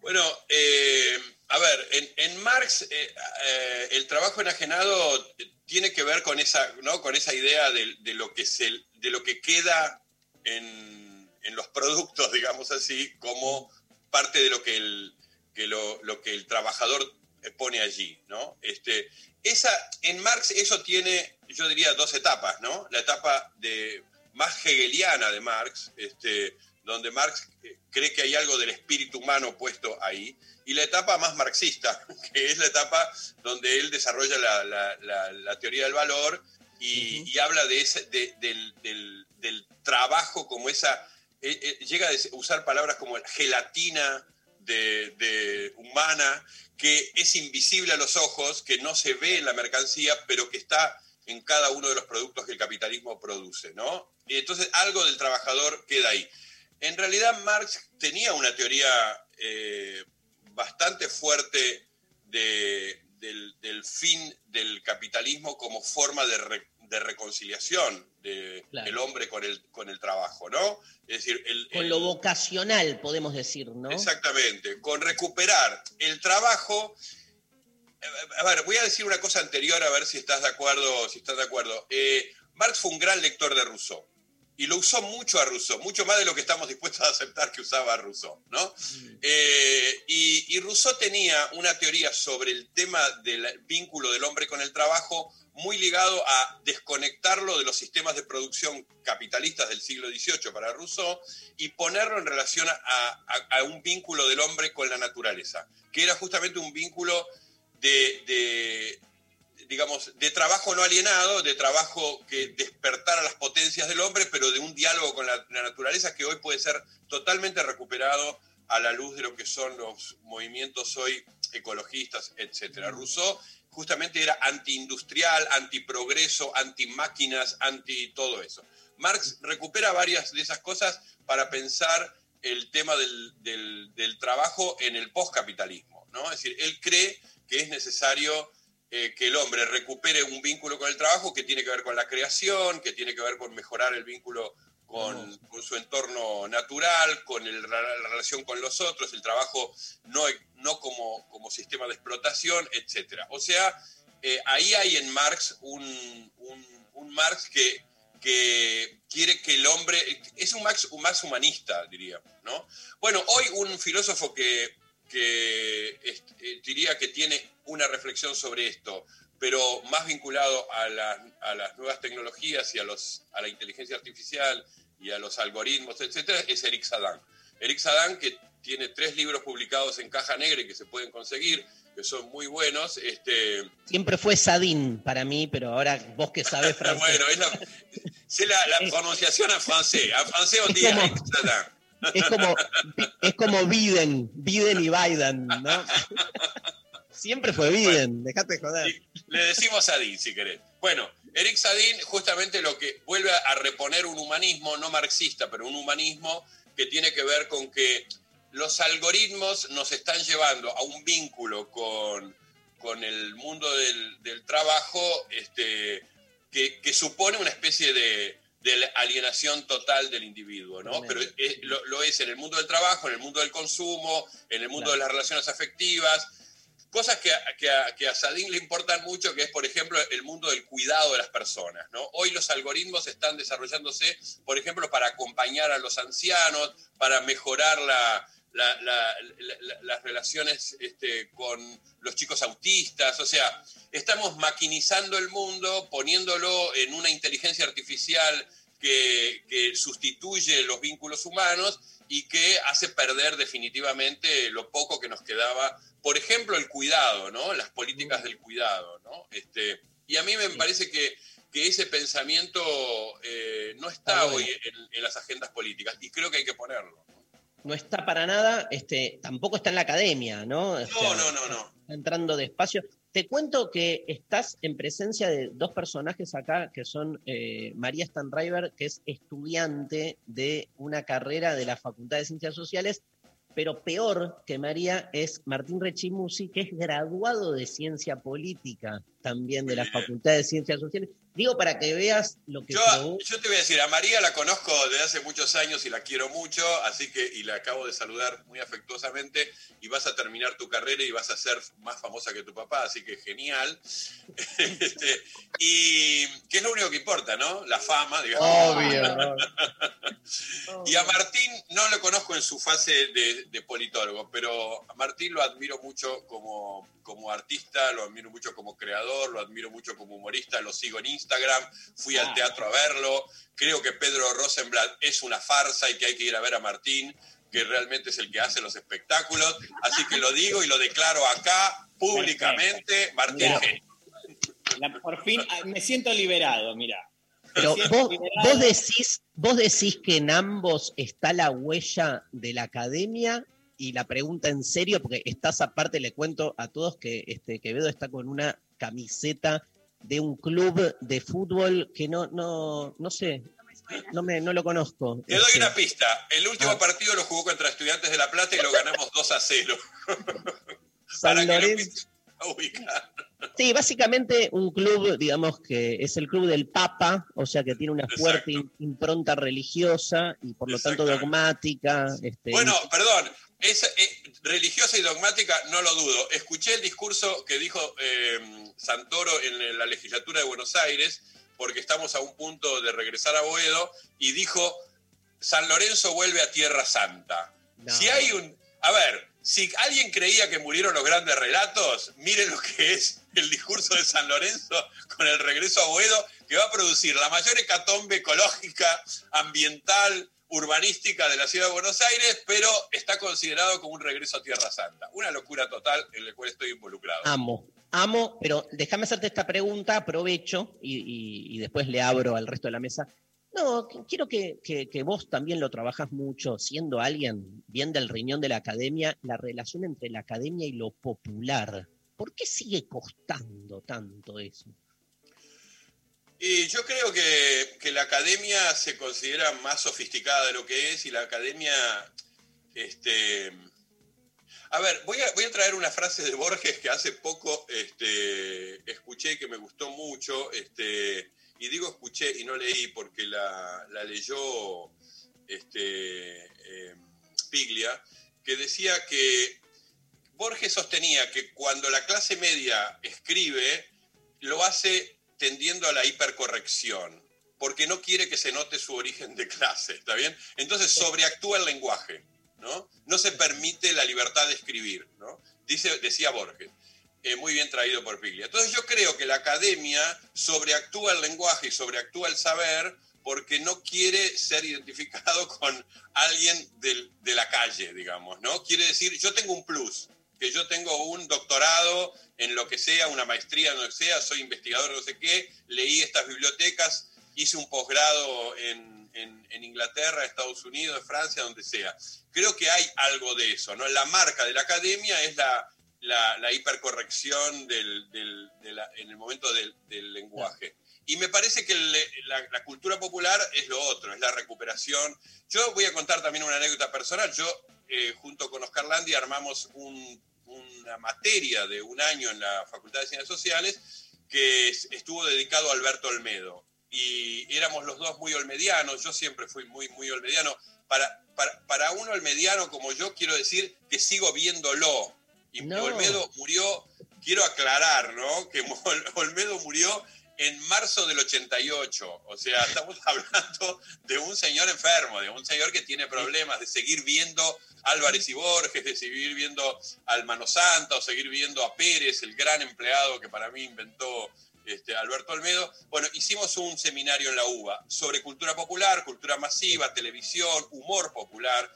Bueno, eh, a ver, en, en Marx eh, eh, el trabajo enajenado tiene que ver con esa, ¿no? con esa idea de, de lo que se, de lo que queda en, en los productos, digamos así, como parte de lo que el, que lo, lo que el trabajador pone allí, ¿no? Este, esa, en Marx eso tiene, yo diría, dos etapas, ¿no? La etapa de, más hegeliana de Marx, este, donde Marx eh, cree que hay algo del espíritu humano puesto ahí, y la etapa más marxista, que es la etapa donde él desarrolla la, la- la- la teoría del valor y, y habla de ese, de- del, del- del trabajo como esa, eh, eh, llega a usar palabras como gelatina humana, que es invisible a los ojos, que no se ve en la mercancía, pero que está en cada uno de los productos que el capitalismo produce, ¿no? Y entonces algo del trabajador queda ahí. En realidad Marx tenía una teoría eh, bastante fuerte de- del, fin del capitalismo como forma de, de reconciliación del Claro. hombre con el, con el trabajo, ¿no? Es decir, el, Con el- lo vocacional, podemos decir, ¿no? Exactamente, con recuperar el trabajo. eh, A ver, voy a decir una cosa anterior a ver si estás de acuerdo. Si estás de acuerdo. Eh, Marx fue un gran lector de Rousseau y lo usó mucho a Rousseau, mucho más de lo que estamos dispuestos a aceptar que usaba a Rousseau, ¿no? Eh, y, y Rousseau tenía una teoría sobre el tema del vínculo del hombre con el trabajo muy ligado a desconectarlo de los sistemas de producción capitalistas del siglo XVIII para Rousseau y ponerlo en relación a, a- a un vínculo del hombre con la naturaleza, que era justamente un vínculo de, de, digamos, de trabajo no alienado, de trabajo que despertara las potencias del hombre, pero de un diálogo con la, la naturaleza que hoy puede ser totalmente recuperado a la luz de lo que son los movimientos hoy ecologistas, etc. Rousseau justamente era antiindustrial, antiprogreso, antimáquinas, anti todo eso. Marx recupera varias de esas cosas para pensar el tema del, del- del trabajo en el postcapitalismo. ¿no? Es decir, él cree que es necesario eh, que el hombre recupere un vínculo con el trabajo que tiene que ver con la creación, que tiene que ver con mejorar el vínculo con, con su entorno natural, con el- la, la relación con los otros, el trabajo no, no como, como sistema de explotación, etc. O sea, eh, ahí hay en Marx un, un- un Marx que, que quiere que el hombre, es un Marx un más humanista, diría, ¿no? Bueno, hoy un filósofo que, que est- eh, diría que tiene una reflexión sobre esto, pero más vinculado a, la- a las nuevas tecnologías y a, los, a la inteligencia artificial y a los algoritmos, etcétera, es Eric Sadan. Eric Sadan, que tiene tres libros publicados en caja negra y que se pueden conseguir, que son muy buenos. Este, Siempre fue Sadin para mí, pero ahora vos que sabés francés. bueno, es la, sé la, la pronunciación a francés. A francés un día, como- Eric Sadan. Es como, es como Biden, Biden y Biden, ¿no? Siempre fue Biden, dejate de joder. Le decimos Sadin, si querés. Bueno, Eric Sadin justamente lo que vuelve a reponer un humanismo, no marxista, pero un humanismo que tiene que ver con que los algoritmos nos están llevando a un vínculo con, con el mundo del, del trabajo este, que, que supone una especie de, de alienación total del individuo, ¿no? Pero es- lo, lo es en el mundo del trabajo, en el mundo del consumo, en el mundo Claro. de las relaciones afectivas, cosas que, a- que a, que Sadin le importan mucho, que es, por ejemplo, el mundo del cuidado de las personas. ¿no? Hoy los algoritmos están desarrollándose, por ejemplo, para acompañar a los ancianos, para mejorar la- las relaciones este, con los chicos autistas. O sea, estamos maquinizando el mundo, poniéndolo en una inteligencia artificial que, que sustituye los vínculos humanos y que hace perder definitivamente lo poco que nos quedaba, por ejemplo, el cuidado, ¿no? Las políticas del cuidado, ¿no? Este, y a mí me parece que, que ese pensamiento eh, no está bueno. hoy en, en las agendas políticas y creo que hay que ponerlo. No está para nada, este, tampoco está en la academia, ¿no? O sea, No, no, no, no. está entrando despacio. Te cuento que estás en presencia de dos personajes acá, que son eh, María Stanriver, que es estudiante de una carrera de la Facultad de Ciencias Sociales, pero peor que María es Martín Rechimusi, que es graduado de Ciencia Política también de la Facultad de Ciencias Sociales. Digo para que veas lo que Yo, yo te voy a decir, a María la conozco desde hace muchos años y la quiero mucho, así que, y la acabo de saludar muy afectuosamente, y vas a terminar tu carrera y vas a ser más famosa que tu papá, así que genial. Este, y que es lo único que importa, ¿no? La fama, digamos. Obvio. Y a Martín no lo conozco en su fase de, de politólogo, pero a Martín lo admiro mucho como, como artista, lo admiro mucho como creador, lo admiro mucho como humorista, lo sigo en Instagram, fui al Ah. teatro a verlo, creo que Pedro Rosenblatt es una farsa y que hay que ir a ver a Martín, que realmente es el que hace los espectáculos, así que lo digo y lo declaro acá públicamente, Martín. La- por fin ah, me siento liberado, mira. Pero vos, vos decís, vos decís que en ambos está la huella de la academia y la pregunta en serio, porque estás aparte, le cuento a todos que este Quevedo está con una camiseta de un club de fútbol que no, no, no sé, no me, no lo conozco. Te doy Este, una pista. El último Ah. partido lo jugó contra Estudiantes de La Plata y lo ganamos 2 a 0. San Para que lo ubicar. Sí, básicamente un club, digamos que es el club del Papa, o sea que tiene una fuerte im- impronta religiosa y por lo tanto dogmática. Este, Bueno, perdón. Es, eh, religiosa y dogmática, no lo dudo. Escuché el discurso que dijo eh, Santoro en la legislatura de Buenos Aires, porque estamos a un punto de regresar a Boedo, y dijo, San Lorenzo vuelve a Tierra Santa. No. Si hay un... A ver, si alguien creía que murieron los grandes relatos, miren lo que es el discurso de San Lorenzo con el regreso a Boedo, que va a producir la mayor hecatombe ecológica, ambiental, urbanística de la ciudad de Buenos Aires, pero está considerado como un regreso a Tierra Santa. Una locura total en la cual estoy involucrado. Amo, amo, pero déjame hacerte esta pregunta, aprovecho y, después le abro al resto de la mesa. No, quiero que, que- que vos también lo trabajas mucho, siendo alguien bien del riñón de la academia, la relación entre la academia y lo popular. ¿Por qué sigue costando tanto eso? Y yo creo que, que la academia se considera más sofisticada de lo que es y la academia, este, a ver, voy a, voy a traer una frase de Borges que hace poco este, escuché que me gustó mucho, este, y digo escuché y no leí porque la, la leyó este, eh, Piglia, que decía que Borges sostenía que cuando la clase media escribe, lo hace tendiendo a la hipercorrección, porque no quiere que se note su origen de clase, ¿está bien? Entonces sobreactúa el lenguaje, ¿no? No se permite la libertad de escribir, ¿no? Dice, decía Borges. eh, muy bien traído por Piglia. Entonces yo creo que la academia sobreactúa el lenguaje y sobreactúa el saber porque no quiere ser identificado con alguien del- de la calle, digamos, ¿no? Quiere decir, yo tengo un plus, que yo tengo un doctorado en lo que sea, una maestría que sea, soy investigador no sé qué, leí estas bibliotecas, hice un posgrado en, en- en Inglaterra, Estados Unidos, Francia, donde sea. Creo que hay algo de eso, ¿no? La marca de la academia es la, la, hipercorrección del, del- en el momento del, lenguaje. Y me parece que la cultura popular es lo otro, es la recuperación. Yo voy a contar también una anécdota personal. Yo, eh, junto con Oscar Landi, armamos un- una materia de un año en la Facultad de Ciencias Sociales que es- estuvo dedicado a Alberto Olmedo. Y éramos los dos muy olmedianos, yo siempre fui muy, muy olmediano. Para, para, para un olmediano como yo, quiero decir que sigo viéndolo. Y No. Olmedo murió, quiero aclarar, ¿no? Que Ol- Olmedo murió en marzo del 88. O sea, estamos hablando de un señor enfermo, de un señor que tiene problemas, de seguir viendo Álvarez y Borges, de seguir viendo al Mano Santa, o seguir viendo a Pérez, el gran empleado que para mí inventó este, Alberto Olmedo. Bueno, hicimos un seminario en la UBA sobre cultura popular, cultura masiva, televisión, humor popular.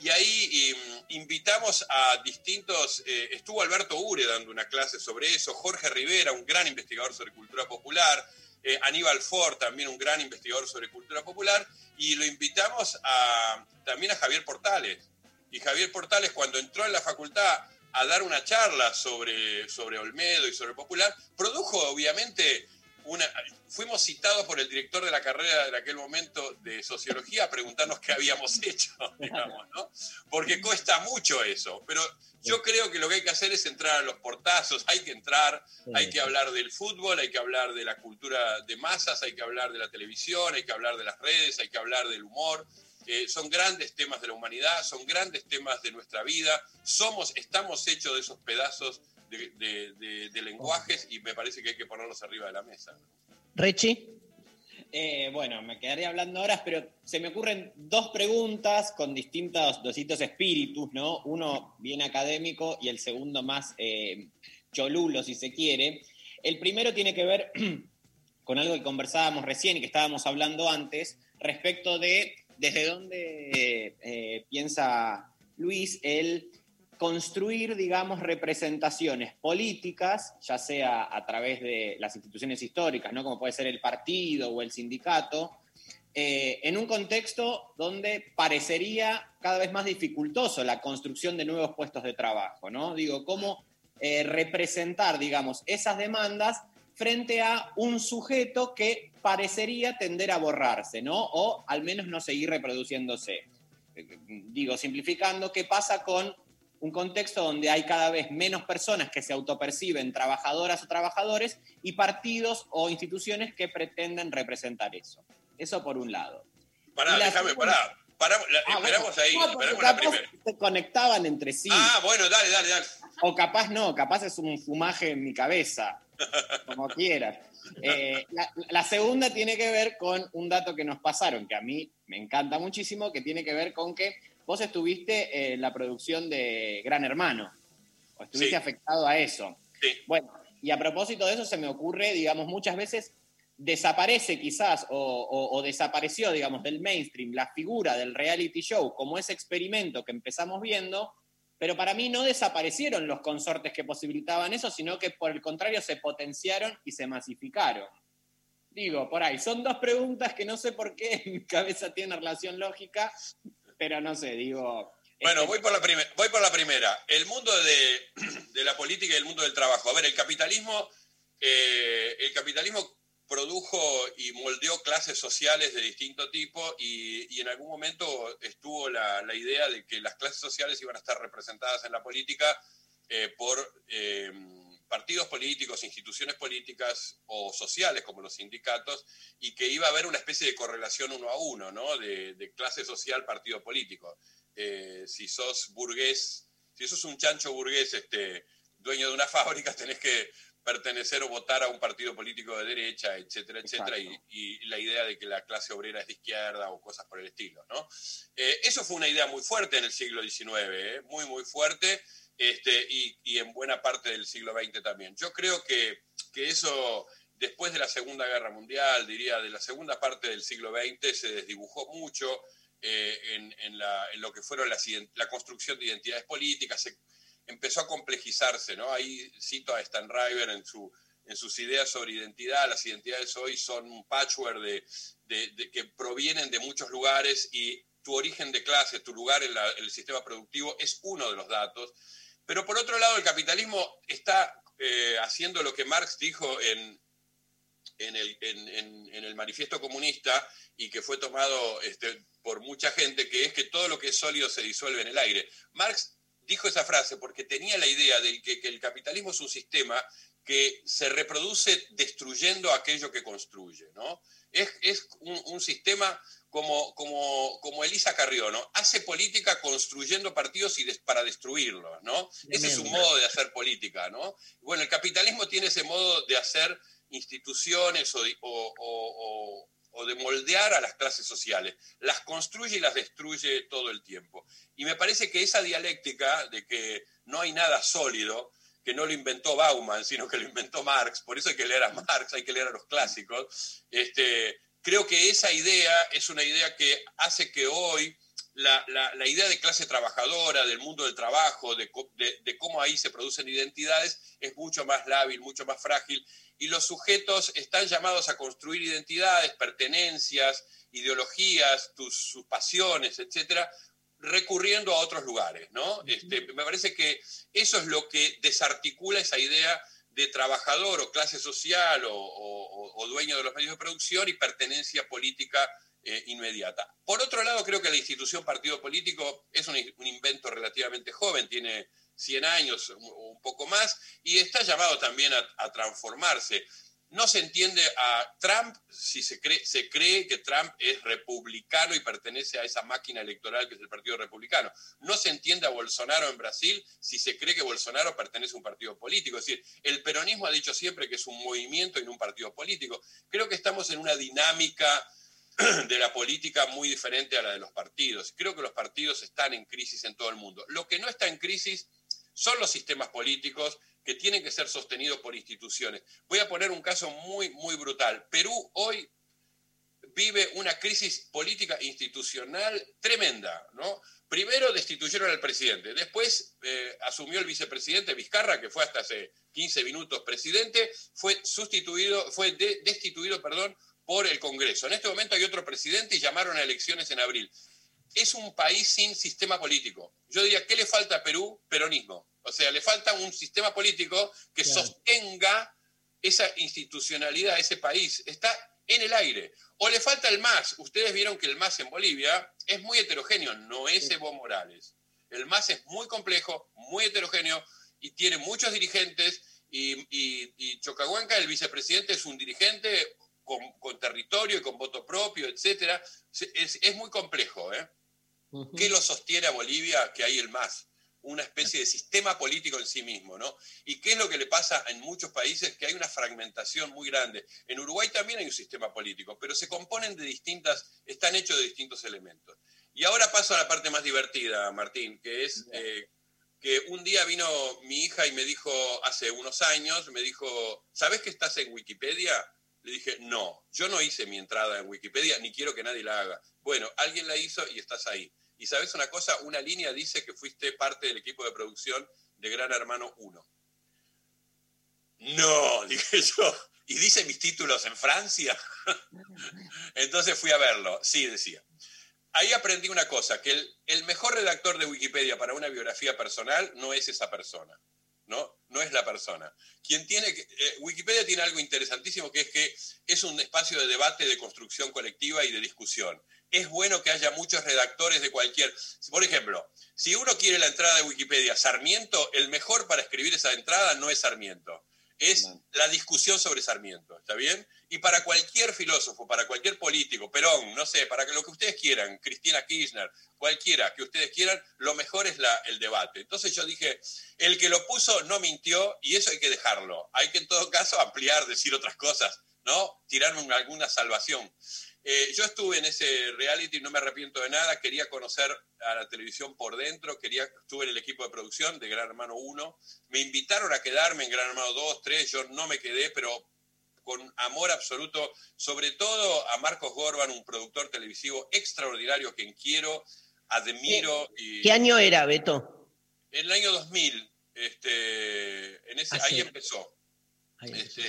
Y ahí em, invitamos a distintos, eh, estuvo Alberto Ure dando una clase sobre eso, Jorge Rivera, un gran investigador sobre cultura popular, eh, Aníbal Ford, también un gran investigador sobre cultura popular, y lo invitamos a, también a Javier Portales. Y Javier Portales, cuando entró en la facultad a dar una charla sobre, sobre Olmedo y sobre Popular, produjo obviamente una... Fuimos citados por el director de la carrera de aquel momento de sociología a preguntarnos qué habíamos hecho, digamos, ¿no? Porque cuesta mucho eso, pero yo creo que lo que hay que hacer es entrar a los portazos, hay que entrar, hay que hablar del fútbol, hay que hablar de la cultura de masas, hay que hablar de la televisión, hay que hablar de las redes, hay que hablar del humor, eh, son grandes temas de la humanidad, son grandes temas de nuestra vida. Somos, estamos hechos de esos pedazos de, de- de- de lenguajes y me parece que hay que ponerlos arriba de la mesa. Rechi. Eh, bueno, me quedaría hablando horas, pero se me ocurren dos preguntas con distintos, distintos espíritus, ¿no? Uno bien académico y el segundo más eh, cholulo, si se quiere. El primero tiene que ver con algo que conversábamos recién y que estábamos hablando antes, respecto de desde dónde eh, piensa Luis el construir, digamos, representaciones políticas, ya sea a través de las instituciones históricas, ¿no? como puede ser el partido o el sindicato, eh, en un contexto donde parecería cada vez más dificultoso la construcción de nuevos puestos de trabajo. ¿no? Digo, cómo eh, representar, digamos, esas demandas frente a un sujeto que parecería tender a borrarse, ¿no? O al menos no seguir reproduciéndose. Eh, Digo, simplificando, ¿qué pasa con un contexto donde hay cada vez menos personas que se autoperciben trabajadoras o trabajadores y partidos o instituciones que pretenden representar eso? Eso por un lado. Pará, déjame, segunda- pará. Paramos, la- Ah, esperamos bueno. ahí, No, esperamos la primera. se conectaban entre sí. Ah, bueno, dale, dale, dale. O capaz no, capaz es un fumaje en mi cabeza, como quieras. Eh, la, la segunda tiene que ver con un dato que nos pasaron, que a mí me encanta muchísimo, que tiene que ver con que vos estuviste en la producción de Gran Hermano, o estuviste Sí. afectado a eso. Bueno, y a propósito de eso se me ocurre, digamos, muchas veces desaparece quizás o, o- o desapareció, digamos, del mainstream la figura del reality show como ese experimento que empezamos viendo, pero para mí no desaparecieron los consortes que posibilitaban eso, sino que por el contrario se potenciaron y se masificaron. Digo, por ahí, son dos preguntas que no sé por qué en mi cabeza tienen relación lógica, pero no sé, digo... Bueno, este, voy por la, primer- voy por la primera. El mundo de, de la política y el mundo del trabajo. A ver, el capitalismo, eh, el capitalismo produjo y moldeó clases sociales de distinto tipo y, en algún momento estuvo la, idea de que las clases sociales iban a estar representadas en la política eh, por eh, partidos políticos, instituciones políticas o sociales como los sindicatos y que iba a haber una especie de correlación uno a uno, ¿no? De, de clase social, partido político. Eh, si sos burgués, si sos un chancho burgués, este, dueño de una fábrica, tenés que pertenecer o votar a un partido político de derecha, etcétera, etcétera, y, y la idea de que la clase obrera es de izquierda o cosas por el estilo, ¿no? Eh, eso fue una idea muy fuerte en el siglo XIX, ¿eh? muy, muy fuerte, este, y, y en buena parte del siglo XX también. Yo creo que, que eso, después de la Segunda Guerra Mundial, diría, de la segunda parte del siglo XX, se desdibujó mucho eh, en, en la- en lo que fueron las la construcción de identidades políticas, se empezó a complejizarse, ¿no? Ahí cito a Stan River en, su, en sus ideas sobre identidad, las identidades hoy son un patchwork de, de- que provienen de muchos lugares y tu origen de clase, tu lugar en, el sistema productivo es uno de los datos. Pero por otro lado, el capitalismo está eh, haciendo lo que Marx dijo en, en, el, en- en el manifiesto comunista y que fue tomado este, por mucha gente, que es que todo lo que es sólido se disuelve en el aire. Marx dijo esa frase porque tenía la idea de que, que el capitalismo es un sistema que se reproduce destruyendo aquello que construye. ¿no? Es, es un, un sistema como, como, como Elisa Carrió, ¿no? hace política construyendo partidos y des- para destruirlos. ¿no? Ese es un Tremendo. modo de hacer política. ¿no? Bueno, el capitalismo tiene ese modo de hacer instituciones o de, o- o- o- de moldear a las clases sociales. Las construye y las destruye todo el tiempo. Y me parece que esa dialéctica de que no hay nada sólido, que no lo inventó Bauman, sino que lo inventó Marx, por eso hay que leer a Marx, hay que leer a los clásicos, este, creo que esa idea es una idea que hace que hoy la, la- la idea de clase trabajadora, del mundo del trabajo, de, co- de- de cómo ahí se producen identidades, es mucho más lábil, mucho más frágil, y los sujetos están llamados a construir identidades, pertenencias, ideologías, tus, sus pasiones, etcétera, recurriendo a otros lugares, ¿no? Este, me parece que eso es lo que desarticula esa idea de trabajador o clase social o, o- o dueño de los medios de producción y pertenencia política eh, inmediata. Por otro lado, creo que la institución partido político es un, invento relativamente joven, tiene 100 años o un poco más, y está llamado también a, a transformarse. No se entiende a Trump si se cree, se cree que Trump es republicano y pertenece a esa máquina electoral que es el Partido Republicano. No se entiende a Bolsonaro en Brasil si se cree que Bolsonaro pertenece a un partido político. Es decir, el peronismo ha dicho siempre que es un movimiento y no un partido político. Creo que estamos en una dinámica de la política muy diferente a la de los partidos. Creo que los partidos están en crisis en todo el mundo. Lo que no está en crisis son los sistemas políticos que tienen que ser sostenidos por instituciones. Voy a poner un caso muy, muy brutal. Perú hoy vive una crisis política institucional tremenda, ¿no? Primero destituyeron al presidente, después eh, asumió el vicepresidente Vizcarra, que fue hasta hace 15 minutos presidente, fue sustituido, fue de- destituido, perdón, por el Congreso. En este momento hay otro presidente y llamaron a elecciones en abril. Es un país sin sistema político. Yo diría, ¿qué le falta a Perú? Peronismo. O sea, le falta un sistema político que Claro. sostenga esa institucionalidad ese país. Está en el aire. O le falta el MAS. Ustedes vieron que el MAS en Bolivia es muy heterogéneo, no es Evo Morales. El MAS es muy complejo, muy heterogéneo y tiene muchos dirigentes. Y, y, y Chocahuanca, el vicepresidente, es un dirigente con, con territorio y con voto propio, etcétera. Es, es muy complejo. ¿eh? ¿Qué lo sostiene a Bolivia? Que hay el MAS, una especie de sistema político en sí mismo, ¿no? ¿Y qué es lo que le pasa en muchos países? Que hay una fragmentación muy grande. En Uruguay también hay un sistema político, pero se componen de distintas, están hechos de distintos elementos. Y ahora paso a la parte más divertida, Martín, que es eh, que un día vino mi hija y me dijo, hace unos años, me dijo, ¿sabes que estás en Wikipedia? Le dije, no, yo no hice mi entrada en Wikipedia, ni quiero que nadie la haga. Bueno, alguien la hizo y estás ahí. Y sabes una cosa, una línea dice que fuiste parte del equipo de producción de Gran Hermano 1. No, dije yo. ¿Y dice mis títulos en Francia? Entonces fui a verlo. Sí, decía. Ahí aprendí una cosa, que el, el mejor redactor de Wikipedia para una biografía personal no es esa persona. ¿No? No es la persona. Quien tiene eh, Wikipedia tiene algo interesantísimo que es que es un espacio de debate, de construcción colectiva y de discusión. Es bueno que haya muchos redactores de cualquier. Por ejemplo, si uno quiere la entrada de Wikipedia Sarmiento, el mejor para escribir esa entrada no es Sarmiento, es la discusión sobre Sarmiento, ¿está bien? Y para cualquier filósofo, para cualquier político, Perón, no sé, para lo que ustedes quieran, Cristina Kirchner, cualquiera que ustedes quieran, lo mejor es la, el debate. Entonces yo dije, el que lo puso no mintió y eso hay que dejarlo. Hay que en todo caso ampliar, decir otras cosas, ¿no? Tirar un- alguna salvación. Eh, yo estuve en ese reality, no me arrepiento de nada, quería conocer a la televisión por dentro, quería, estuve en el equipo de producción de Gran Hermano 1, me invitaron a quedarme en Gran Hermano 2, 3, yo no me quedé, pero con amor absoluto, sobre todo a Marcos Gorban, un productor televisivo extraordinario, quien quiero, admiro. Y, ¿Qué año era, Beto? En el año 2000, este, en ese, Ah, ahí sí. empezó. Ahí empezó.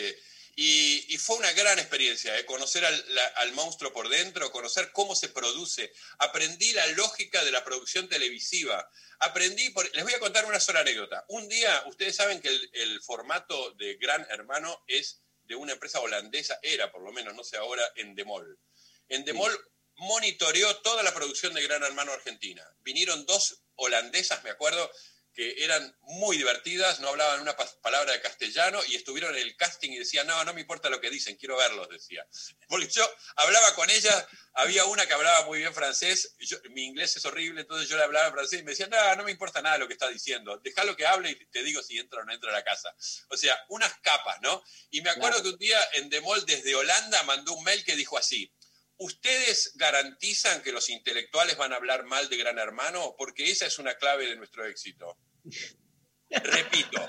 Y, y fue una gran experiencia, eh, conocer al, la- al monstruo por dentro, conocer cómo se produce. Aprendí la lógica de la producción televisiva. Aprendí, por- les voy a contar una sola anécdota. Un día, ustedes saben que el, el formato de Gran Hermano es de una empresa holandesa, era por lo menos, no sé ahora, en Demol. En Demol monitoreó toda la producción de Gran Hermano Argentina. Vinieron dos holandesas, me acuerdo, que eran muy divertidas, no hablaban una pa- palabra de castellano y estuvieron en el casting y decían, no, no me importa lo que dicen, quiero verlos, decía. Porque yo hablaba con ellas, había una que hablaba muy bien francés, yo- mi inglés es horrible, entonces yo le hablaba en francés y me decían, no, no me importa nada lo que está diciendo, déjalo que hable y te digo si entra o no entra a la casa. O sea, unas capas, ¿no? Y me acuerdo Claro. que un día en Demol desde Holanda mandó un mail que dijo así, ¿Ustedes garantizan que los intelectuales van a hablar mal de Gran Hermano? Porque esa es una clave de nuestro éxito. Repito,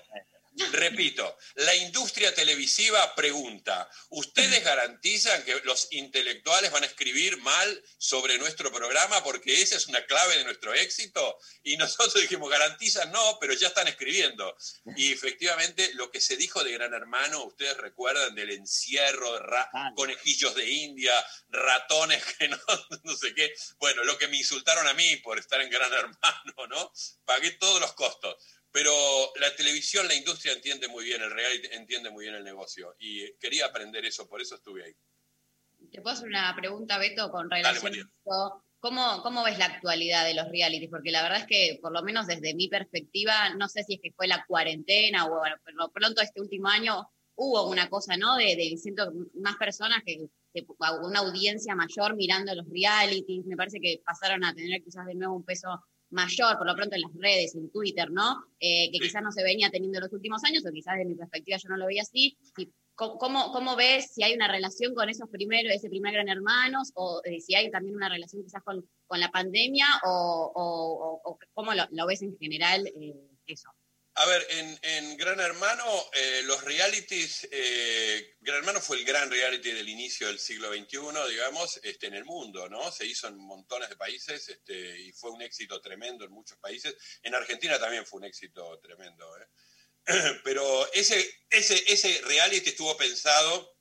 repito, la industria televisiva pregunta, ¿ustedes garantizan que los intelectuales van a escribir mal sobre nuestro programa porque esa es una clave de nuestro éxito? Y nosotros dijimos, garantizan no, pero ya están escribiendo. Y efectivamente lo que se dijo de Gran Hermano, ustedes recuerdan del encierro, de ra- conejillos de India, ratones que no, no sé qué. Bueno, lo que me insultaron a mí por estar en Gran Hermano, ¿no? Pagué todos los costos. Pero la televisión, la industria entiende muy bien el reality, entiende muy bien el negocio. Y quería aprender eso, por eso estuve ahí. Te puedo hacer una pregunta, Beto, con Dale, relación María. a esto. ¿Cómo, ¿Cómo ves la actualidad de los realities? Porque la verdad es que, por lo menos desde mi perspectiva, no sé si es que fue la cuarentena o bueno, por lo pronto este último año hubo una cosa, ¿no? De, de siento más personas que, que una audiencia mayor mirando los realities. Me parece que pasaron a tener quizás de nuevo un peso mayor, por lo pronto en las redes, en Twitter, ¿no? Eh, que quizás no se venía teniendo en los últimos años, o quizás de mi perspectiva yo no lo veía así. ¿Cómo, ves si hay una relación con esos primeros, ese primer Gran Hermanos, o eh, si hay también una relación quizás con, con la pandemia, o, cómo lo, lo ves en general eh, eso? A ver, en, Gran Hermano, eh, los realities, eh, Gran Hermano fue el gran reality del inicio del siglo XXI, digamos, este, en el mundo, ¿no? Se hizo en montones de países este, y fue un éxito tremendo en muchos países. En Argentina también fue un éxito tremendo, ¿eh? Pero ese, ese, ese reality estuvo pensado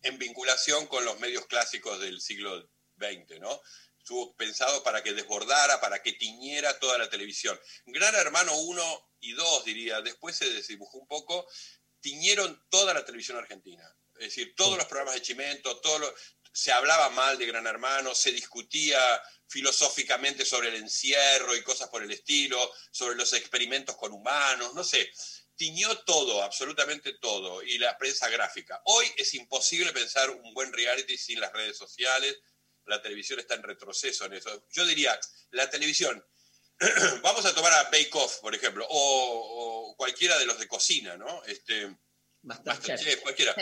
en vinculación con los medios clásicos del siglo XX, ¿no? Estuvo pensado para que desbordara, para que tiñera toda la televisión. Gran Hermano 1 y 2, diría, después se desdibujó un poco, tiñeron toda la televisión argentina. Es decir, todos los programas de Chimento, todo lo- se hablaba mal de Gran Hermano, se discutía filosóficamente sobre el encierro y cosas por el estilo, sobre los experimentos con humanos, no sé. Tiñó todo, absolutamente todo, y la prensa gráfica. Hoy es imposible pensar un buen reality sin las redes sociales. La televisión está en retroceso en eso. Yo diría, la televisión, vamos a tomar a Bake Off, por ejemplo, o, o cualquiera de los de cocina, ¿no? Este, Masterchef, cualquiera.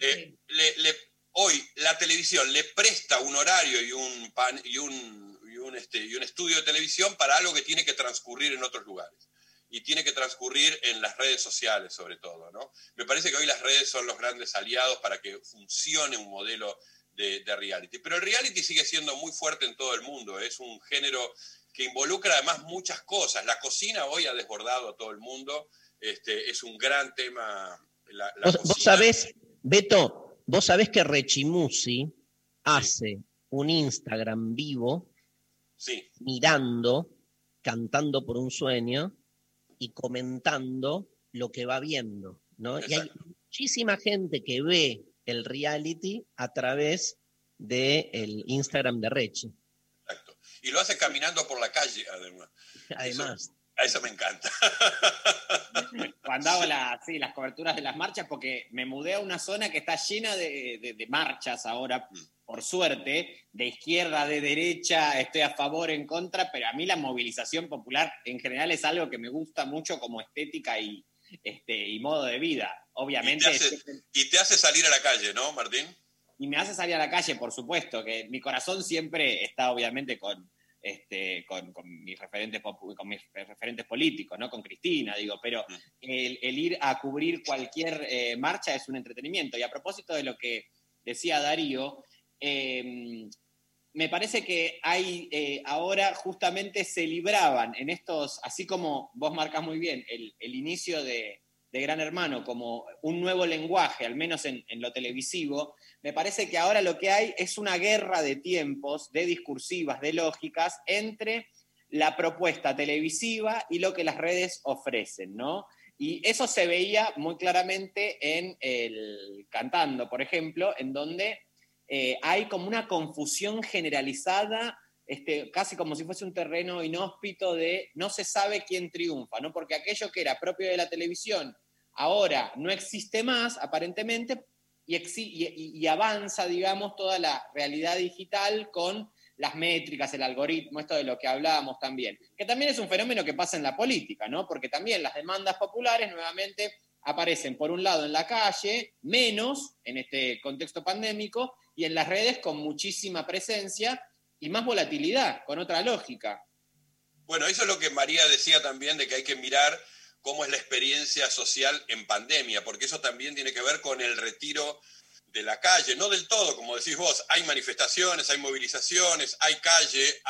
Eh, le- le- hoy la televisión le presta un horario y un, pan- y, un, y, un, este, y un estudio de televisión para algo que tiene que transcurrir en otros lugares. Y tiene que transcurrir en las redes sociales, sobre todo. ¿no? Me parece que hoy las redes son los grandes aliados para que funcione un modelo de, de reality. Pero el reality sigue siendo muy fuerte en todo el mundo. Es un género que involucra además muchas cosas. La cocina hoy ha desbordado a todo el mundo. Este, es un gran tema. La, la Vos, vos sabés, Beto, vos sabés que Rechimusi hace un Instagram vivo Sí. mirando, cantando por un sueño y comentando lo que va viendo, ¿no? Y hay muchísima gente que ve el reality a través del Instagram de Rechi. Y lo hace caminando por la calle, además. Además. A eso me encanta. Cuando hago la- sí, las coberturas de las marchas, porque me mudé a una zona que está llena de, de- de marchas ahora, por suerte, de izquierda, de derecha, estoy a favor, en contra, pero a mí la movilización popular en general es algo que me gusta mucho como estética y, este, y modo de vida. Y te, Obviamente, hace, y te hace salir a la calle, ¿no, Martín? Y me hace salir a la calle, por supuesto, que mi corazón siempre está obviamente con, este, con, con mis, referentes, con mis referentes políticos, ¿no? con Cristina, digo, pero el, el ir a cubrir cualquier eh, marcha es un entretenimiento. Y a propósito de lo que decía Darío, eh, me parece que hay eh, ahora justamente se libraban en estos, así como vos marcas muy bien, el, el inicio de, de Gran Hermano como un nuevo lenguaje, al menos en, lo televisivo, me parece que ahora lo que hay es una guerra de tiempos, de discursivas, de lógicas, entre la propuesta televisiva y lo que las redes ofrecen, ¿no? Y eso se veía muy claramente en el Cantando, por ejemplo, en donde eh, hay como una confusión generalizada, este, casi como si fuese un terreno inhóspito de no se sabe quién triunfa, ¿no? Porque aquello que era propio de la televisión ahora no existe más, aparentemente, y, y avanza, digamos, toda la realidad digital con las métricas, el algoritmo, esto de lo que hablábamos también. Que también es un fenómeno que pasa en la política, ¿no? Porque también las demandas populares nuevamente aparecen, por un lado, en la calle, menos en este contexto pandémico, y en las redes con muchísima presencia y más volatilidad, con otra lógica. Bueno, eso es lo que María decía también, de que hay que mirar cómo es la experiencia social en pandemia, porque eso también tiene que ver con el retiro de la calle, no del todo, como decís vos, hay manifestaciones, hay movilizaciones, hay calle,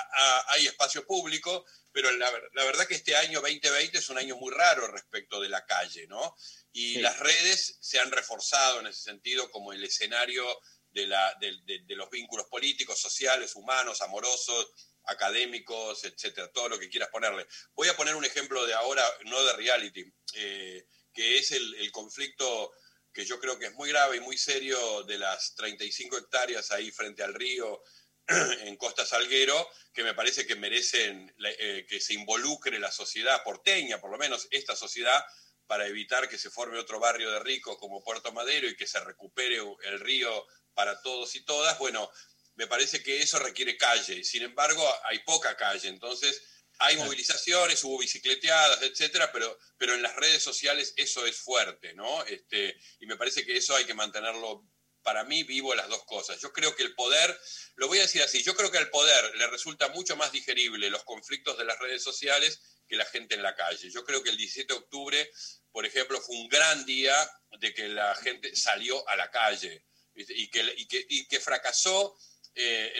hay espacio público, pero la, la verdad que este año 2020 es un año muy raro respecto de la calle, ¿no? Y Sí. las redes se han reforzado en ese sentido como el escenario de, la- de- de- los vínculos políticos, sociales, humanos, amorosos, académicos, etcétera, todo lo que quieras ponerle. Voy a poner un ejemplo de ahora, no de reality, eh, que es el, el conflicto que yo creo que es muy grave y muy serio de las 35 hectáreas ahí frente al río en Costa Salguero, que me parece que merecen eh, que se involucre la sociedad porteña, por lo menos esta sociedad, para evitar que se forme otro barrio de ricos como Puerto Madero y que se recupere el río para todos y todas. Bueno, me parece que eso requiere calle. Sin embargo, hay poca calle. Entonces, hay movilizaciones, hubo bicicleteadas, etcétera, pero, pero en las redes sociales eso es fuerte, ¿no? Este, y me parece que eso hay que mantenerlo, para mí, vivo las dos cosas. Yo creo que el poder, lo voy a decir así, yo creo que al poder le resulta mucho más digerible los conflictos de las redes sociales que la gente en la calle. Yo creo que el 17 de octubre, por ejemplo, fue un gran día de que la gente salió a la calle. Y que, y que, y que fracasó eh,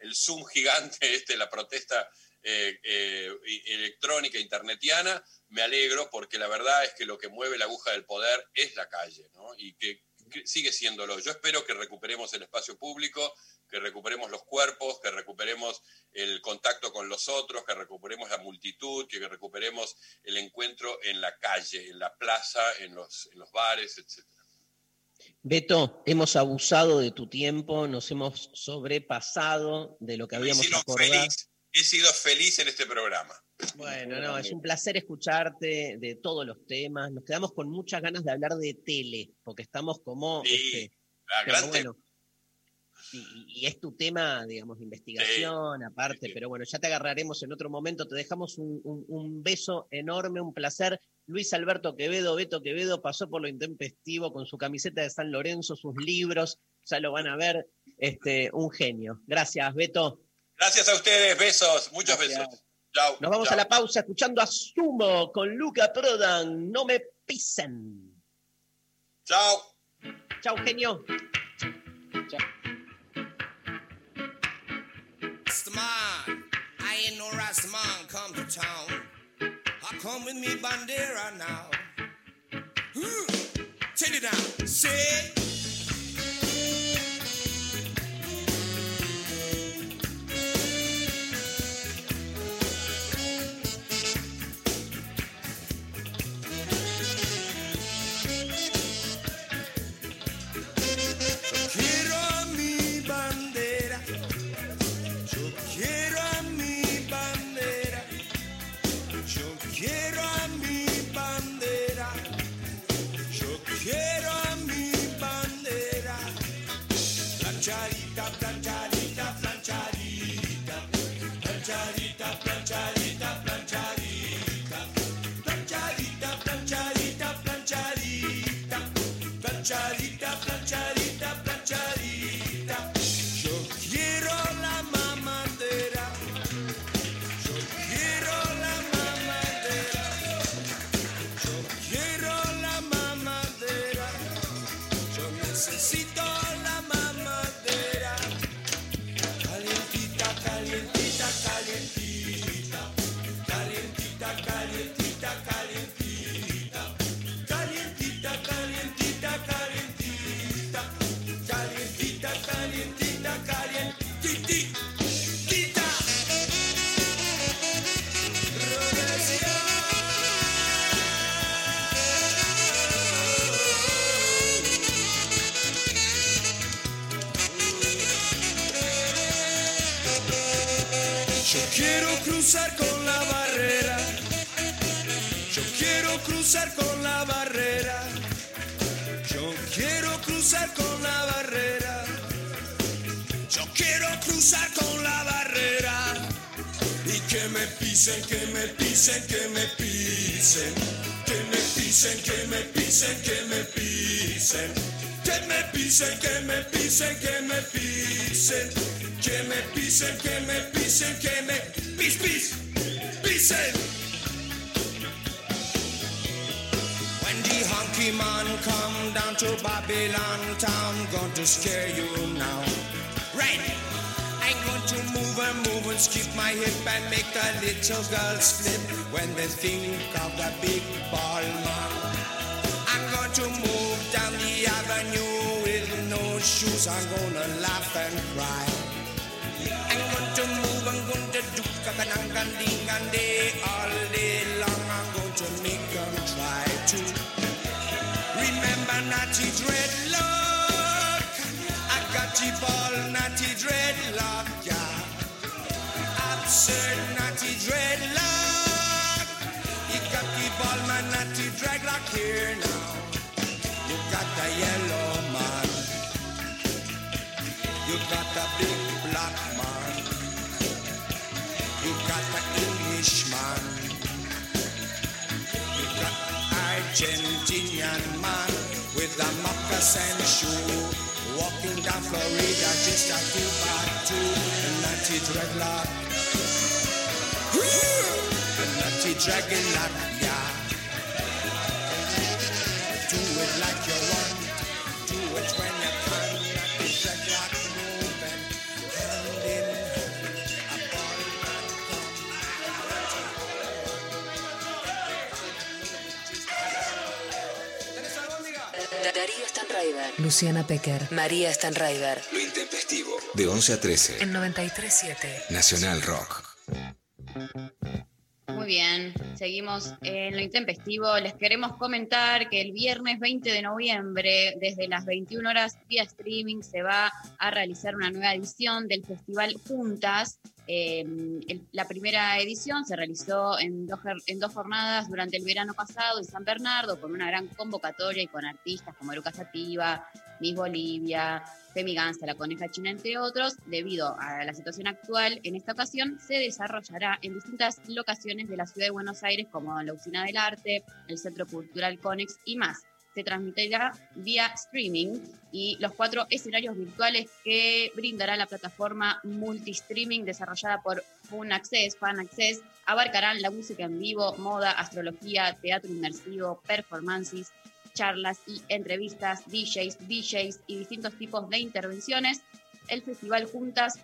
el Zoom gigante, este, la protesta eh, eh, electrónica, internetiana, me alegro porque la verdad es que lo que mueve la aguja del poder es la calle, ¿no? Y que, sigue siéndolo. Yo espero que recuperemos el espacio público, que recuperemos los cuerpos, que recuperemos el contacto con los otros, que recuperemos la multitud, que recuperemos el encuentro en la calle, en la plaza, en los, en los bares, etc. Beto, hemos abusado de tu tiempo, nos hemos sobrepasado de lo que Me habíamos acordado. feliz. He sido feliz en este programa. Bueno, no, es un placer escucharte de todos los temas. Nos quedamos con muchas ganas de hablar de tele, porque estamos como. este, La pero gran bueno, y, y es tu tema, digamos, de investigación, aparte, pero bueno, ya te agarraremos en otro momento. Te dejamos un, un- un beso enorme, un placer. Luis Alberto Quevedo, Beto Quevedo, pasó por lo intempestivo con su camiseta de San Lorenzo, sus libros, ya lo van a ver. Este, un genio. Gracias, Beto. Gracias a ustedes, besos, muchos besos. Chao. Nos vamos chao. a la pausa escuchando a Sumo con Luca Prodan. No me pisen. Chao. Chao, genio. Rastaman, ain't no Rastaman come to town. I come with me bandera now. Hmm, Take it down. Say. Cruzar con la barrera. Yo quiero cruzar con la barrera. Yo quiero cruzar con la barrera. Yo quiero cruzar con la barrera. Y que me pisen, que me pisen, que me pisen. Que me pisen, que me pisen, que me pisen. Que me pisen, que me pisen, que me pisen. Que me pisen, que me pisen, que me pis, pis, pisen. When the honky man come down to Babylon town, going to scare you now. Right. I'm going to move and move and skip my hip and make the little girls flip when they think of the big ball man. I'm going to move down the avenue with no shoes. I'm gonna laugh and cry. Kakanang ding and day all day long. I'm going to make them try to remember naughty dreadlock. I got the ball, naughty dreadlock, yeah. Absurd naughty dreadlock. You got the ball, my naughty dreadlock here now. You got the yellow man. You got the big black got the Englishman. You got Argentinian man with a moccasin shoe. Walking down Florida just a two by two. A nutty dreadlock. A nutty dreadlock, yeah. Do it like you want. Do it when Darío Stanraiver, Luciana Pecker, María Stanraiver. Lo intempestivo. De 11 a 13. En 93.7. Nacional Rock. Muy bien, seguimos en lo intempestivo. Les queremos comentar que el viernes 20 de noviembre, desde las 21 horas vía streaming, se va a realizar una nueva edición del Festival Juntas. Eh, la primera edición se realizó en dos, en dos jornadas durante el verano pasado en San Bernardo, con una gran convocatoria y con artistas como Eruca Sativa, Miss Bolivia, Femi Ganza, La Coneja China, entre otros. Debido a la situación actual, en esta ocasión se desarrollará en distintas locaciones de la ciudad de Buenos Aires, como la Usina del Arte, el Centro Cultural Conex y más. Se transmitirá vía streaming y los cuatro escenarios virtuales que brindará la plataforma multi-streaming desarrollada por Fun Access, Fan Access, abarcarán la música en vivo, moda, astrología, teatro inmersivo, performances, charlas y entrevistas, DJs, DJs y distintos tipos de intervenciones. El festival Juntas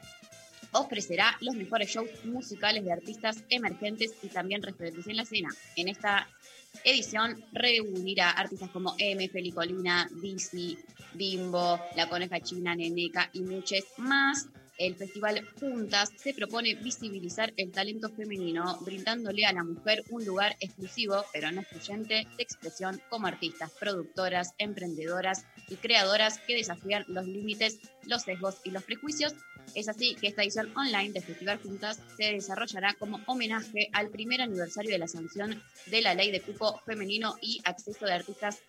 ofrecerá los mejores shows musicales de artistas emergentes y también referentes en la escena. En esta edición reunirá artistas como M, Felicolina, Dizzy, Bimbo, La Coneja China, Neneca y muchos más. El festival Juntas se propone visibilizar el talento femenino, brindándole a la mujer un lugar exclusivo, pero no excluyente, de expresión como artistas, productoras, emprendedoras y creadoras que desafían los límites, los sesgos y los prejuicios. Es así que esta edición online de Festival Juntas se desarrollará como homenaje al primer aniversario de la sanción de la ley de cupo femenino y acceso de artistas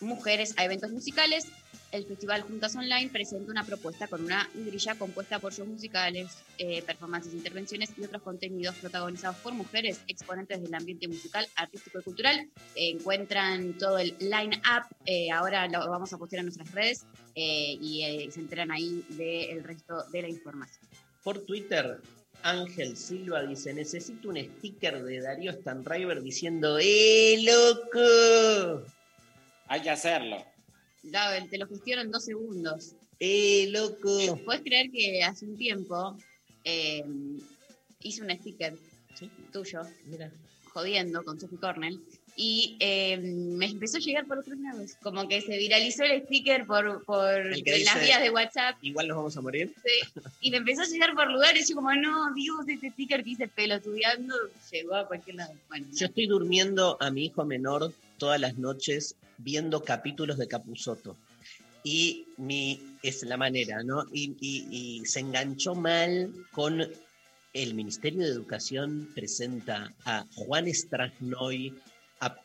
mujeres a eventos musicales. El Festival Juntas Online presenta una propuesta con una grilla compuesta por shows musicales, eh, performances, intervenciones y otros contenidos protagonizados por mujeres exponentes del ambiente musical, artístico y cultural. Encuentran todo el line-up, eh, ahora lo vamos a postear en nuestras redes eh, y eh, se enteran ahí del resto de la información. Por Twitter, Ángel Silva dice, necesito un sticker de Darío Stanriver diciendo ¡Eh, loco! Hay que hacerlo. La- te lo gestiono en dos segundos. ¡Eh, loco! ¿Puedes creer que hace un tiempo eh, hice un sticker tuyo, Mira. jodiendo con Sophie Cornell, y eh, me empezó a llegar por otros lados? Como que se viralizó el sticker por, por las dice- vías de WhatsApp. Igual nos vamos a morir. sí, y me empezó a llegar por lugares, y yo como, no, Dios, este sticker que hice pelotudeando llegó a cualquier lado. Bueno, Yo estoy durmiendo a mi hijo menor todas las noches viendo capítulos de Capuzoto. Y mi, es la manera, ¿no? Y, se enganchó mal con el Ministerio de Educación presenta a Juan Strasnoy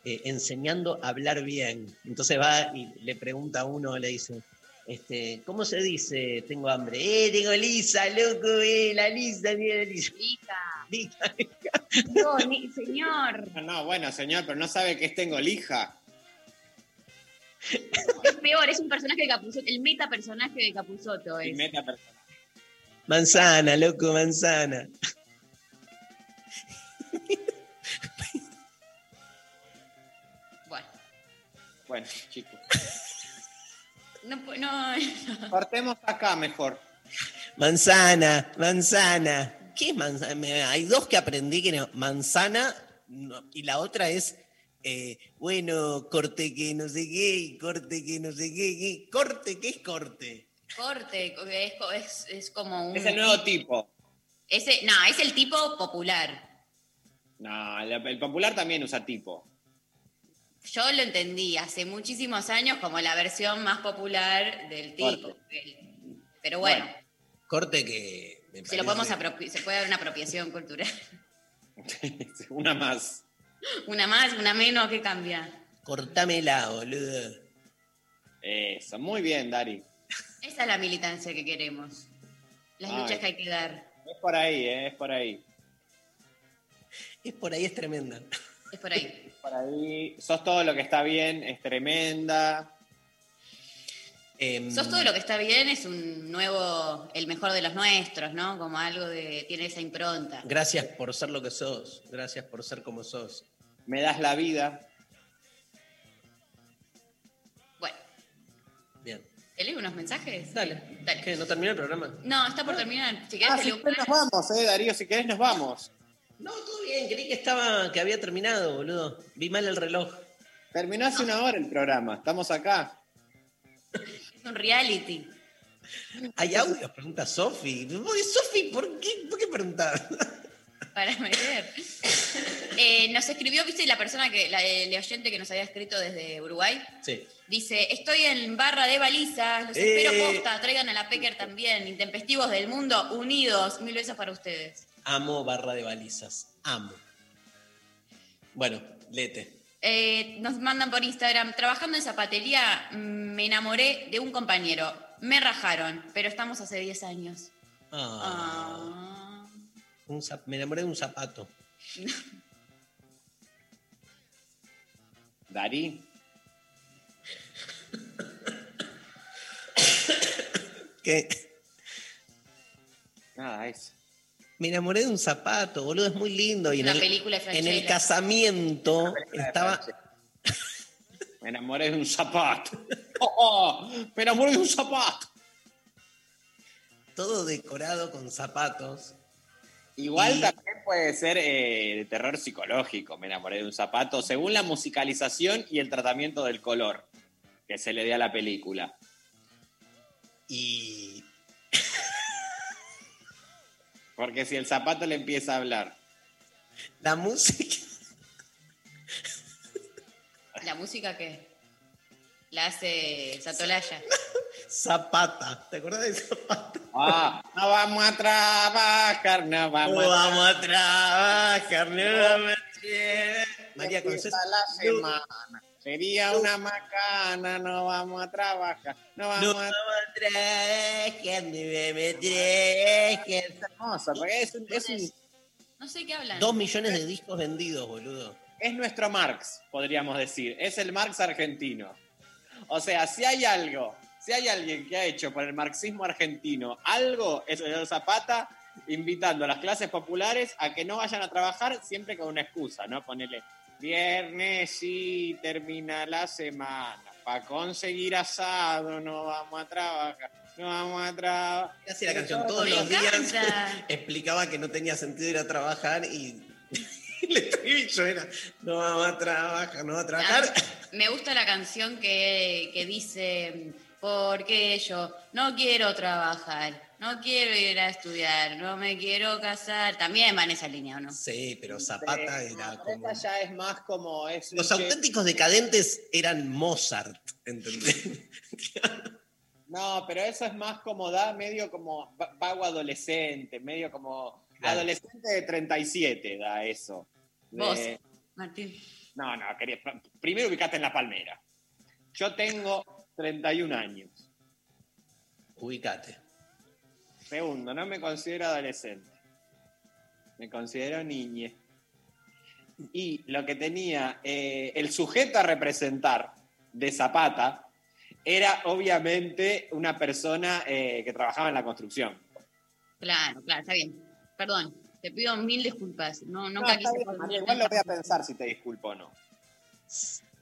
eh, enseñando a hablar bien. Entonces va y le pregunta a uno, le dice, este, ¿cómo se dice? Tengo hambre. ¡Eh, tengo lisa, loco! ¡Eh, la lisa, mira la lisa! Ni- señor. No, no, bueno, señor, pero no sabe que es tengo lija. Es peor, es un personaje de Capuzoto, el meta personaje de Capuzoto Y es. meta persona. Manzana, loco, manzana. Bueno, Bueno, chicos. no, pu- no, Cortemos acá mejor. Manzana, manzana. ¿Qué es manzana? Hay dos que aprendí que no. Manzana no, y la otra es, eh, bueno, corte que no sé qué, corte que no sé qué, qué. Corte, ¿qué es corte? corte, es, es, es como un... Es el nuevo tipo. Ese, no, es el tipo popular. No, el, el popular también usa tipo. Yo lo entendí hace muchísimos años como la versión más popular del tipo. Pero bueno, Corte que. Me se lo podemos parece- se puede dar una apropiación cultural. Una más. Una más, una menos, ¿qué cambia? Cortámela, boludo. Eso, muy bien, Dari. Esa es la militancia que queremos. Las Ay. luchas que hay que dar. Es por ahí, eh, es por ahí. Es por ahí, es tremenda. Es por ahí. Por ahí. Sos todo lo que está bien, es tremenda. Em, Sos todo lo que está bien, es un nuevo, el mejor de los nuestros, ¿no? Como algo de, tiene esa impronta. Gracias por ser lo que sos. Gracias por ser como sos. Me das la vida. Bueno, Bien. ¿te leo unos mensajes? Dale. Dale. ¿Qué? ¿No terminó el programa? No, está por terminar. Si querés, Ah, te si leo querés nos vamos, eh, Darío, si querés nos vamos. No, todo bien. Creí que estaba, que había terminado, boludo. Vi mal el reloj. Terminó hace una hora el programa, estamos acá. Un reality. ¿Hay audios? Pregunta Sofi. Sofi, ¿por qué, ¿por qué preguntar? Para meter. Eh, nos escribió, viste, la persona que, la, el oyente que nos había escrito desde Uruguay. Sí. Dice, estoy en barra de balizas, los Eh. espero posta, traigan a la Pecker también, intempestivos del mundo, unidos, mil besos para ustedes. Amo barra de balizas. Amo. Bueno, lete. Eh, nos mandan por Instagram, trabajando en zapatería, me enamoré de un compañero, me rajaron, pero estamos hace 10 años. Ah, un zap- me enamoré de un zapato. Darí. ¿Qué? Nada, eso. Me enamoré de un zapato, boludo, es muy lindo. Y en el, película de en el casamiento estaba. Me enamoré de un zapato. Oh, oh, me enamoré de un zapato. todo decorado con zapatos. Igual Y- también puede ser eh, de terror psicológico, me enamoré de un zapato, según la musicalización y el tratamiento del color que se le dé a la película. Y Porque si el zapato le empieza a hablar, la música. ¿La música qué? La hace Satolaya. Zapata. ¿Te acuerdas de Zapata? ah, no vamos a trabajar, no No vamos a vamos a trabajar, no vamos a trabajar. María Empieza Conces. la semana. Sería una macana, no vamos a trabajar, no vamos No a trabajar, no vamos a trabajar. hermosa, porque es, un- es un- No sé qué hablan. Dos millones de discos vendidos, boludo. es nuestro Marx, podríamos decir. Es el Marx argentino. O sea, si hay algo, si hay alguien que ha hecho por el marxismo argentino algo, es el Zapata invitando a las clases populares a que no vayan a trabajar siempre con una excusa, ¿no? Ponerle viernes sí, termina la semana. para conseguir asado no vamos a trabajar, no vamos a trabajar. Hacía la canción todos Me los días. Explicaba que no tenía sentido ir a trabajar y el estribillo era, no vamos a trabajar, no vamos a trabajar. Me gusta la canción que, que dice, porque yo no quiero trabajar, no quiero ir a estudiar, no me quiero casar. También va en esa línea, ¿o no? Sí, pero Zapata era como... Esta ya es más como... Es Los auténticos decadentes eran Mozart, ¿entendés? No, pero eso es más como da medio como va- vago adolescente, medio como Claro. adolescente de 37 da eso. De- Vos, Martín. No, no, quería, pr- primero ubicate en la palmera. Yo tengo 31 años. Ubicate. Segundo, no me considero adolescente. Me considero niñe. Y lo que tenía eh, el sujeto a representar de Zapata era obviamente una persona eh, que trabajaba en la construcción. Claro, claro, está bien. Perdón, te pido mil disculpas. No, No, está bien, María, igual lo voy a pensar si te disculpo o no.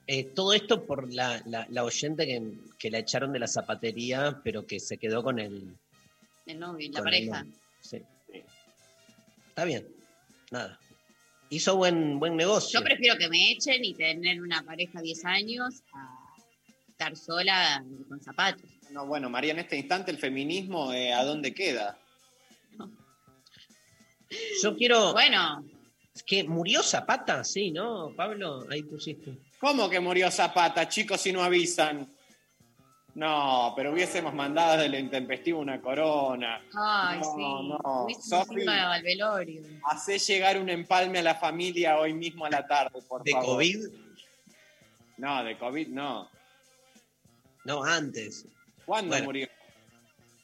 Eh, todo esto por la, la- la oyente que, que la echaron de la zapatería, pero que se quedó con el... El novio, la pareja. Sí. Está bien, nada. Hizo buen, buen negocio. Yo prefiero que me echen y tener una pareja 10 años a estar sola con zapatos. No, bueno, María, en este instante el feminismo, eh, ¿a dónde queda? Yo quiero... Bueno, Es que murió Zapata, sí, ¿no, Pablo? Ahí pusiste. ¿Cómo que murió Zapata, chicos, si no avisan? No, pero hubiésemos mandado de lo intempestivo una corona. ay, No, sí. no. Ido al velorio. Hacé llegar un empalme a la familia hoy mismo a la tarde, por ¿De favor. COVID? No, de COVID no. No, antes. ¿Cuándo Bueno. murió?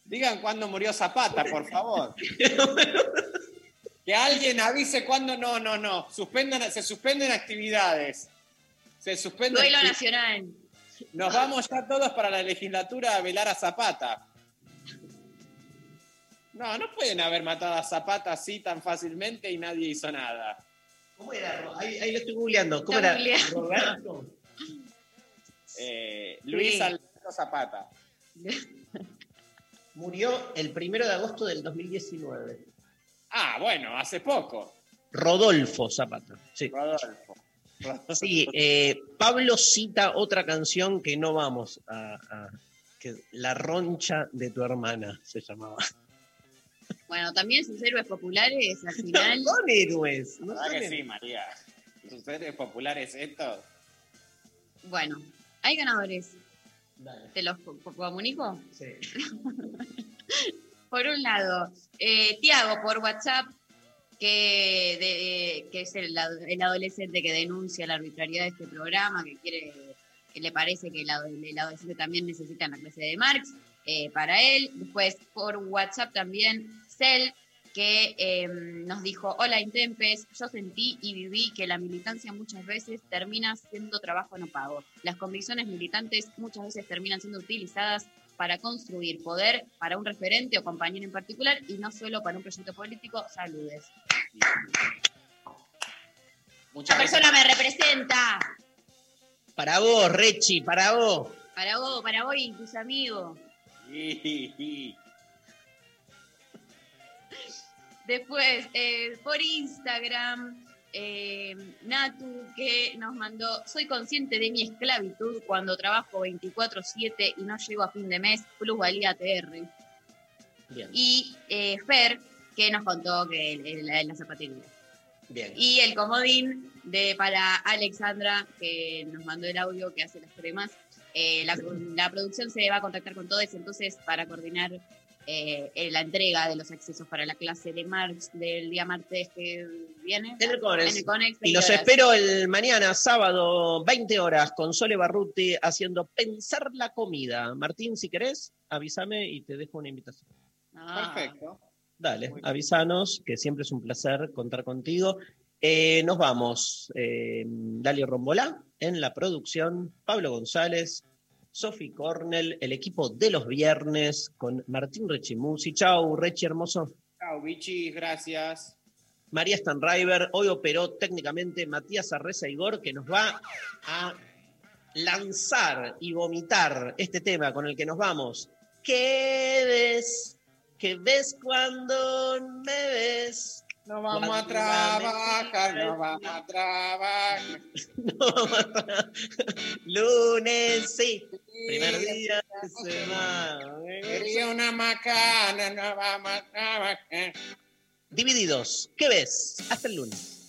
Digan cuándo murió Zapata, por favor. que alguien avise cuándo. No, no, no. Suspendan, se suspenden actividades. Se suspenden. Duelo nacional. Nos vamos ya todos para la legislatura a velar a Zapata. No, no pueden haber matado a Zapata así tan fácilmente y nadie hizo nada. ¿Cómo era? Ahí, ahí lo estoy googleando. ¿Cómo Está era? Roberto. Eh, Luis Sí. Alberto Zapata. Murió el primero de agosto del 2019. Ah, bueno, hace poco. Rodolfo Zapata. Sí. Rodolfo. Sí, eh, Pablo cita otra canción que no vamos a, a- que La roncha de tu hermana se llamaba. Bueno, también sus héroes populares al final. No son héroes. No ¿Verdad son que héroes. sí, María? ¿Sus seres populares estos? Bueno, hay ganadores. Dale. ¿Te los co- co- comunico? Sí. Por un lado, eh, Tiago por WhatsApp, que, de- que es el, ad- el adolescente que denuncia la arbitrariedad de este programa, que quiere, que le parece que el, ado- el adolescente también necesita la clase de Marx eh, para él. Después, por WhatsApp también, Cel, que eh, nos dijo, hola Intempes, yo sentí y viví que la militancia muchas veces termina siendo trabajo no pago. Las convicciones militantes muchas veces terminan siendo utilizadas para construir poder para un referente o compañero en particular y no solo para un proyecto político. Saludes. Muchas Esta persona me representa. Para vos, Rechi, para vos. Para vos, para vos y tus amigos. Después, eh, por Instagram, eh, Natu, que nos mandó, soy consciente de mi esclavitud cuando trabajo 24/7 y no llego a fin de mes, plusvalía TR. Bien, Y eh, Fer, que nos contó que la, zapatería. bien. Y el comodín de para Alexandra, que nos mandó el audio que hace las cremas. Eh, la, la producción se va a contactar con todos, entonces, para coordinar eh, eh, la entrega de los accesos para la clase de Marx del día martes que viene. En el Conex. En el Conex, Y 20 los horas. espero el mañana, sábado, 20 horas, con Sole Barruti haciendo pensar la comida. Martín, si querés, avísame y te dejo una invitación. Ah, Perfecto. Dale, avísanos, que siempre es un placer contar contigo. Eh, nos vamos. Eh, Dalio Rombolá en la producción, Pablo González, Sofi Cornell, el equipo de los viernes con Martín Rechimusi. Chau, Rechi hermoso. Chao, bichis, gracias. María Stanriver, hoy operó técnicamente Matías Arreza Igor, que nos va a lanzar y vomitar este tema con el que nos vamos. ¿Qué ves? ¿Qué ves cuando me ves? No vamos a trabajar, me- no vamos a trabajar. Lunes, sí. Primer día de semana. Quería una macana, no vamos a trabajar. Divididos. ¿Qué ves? Hasta el lunes.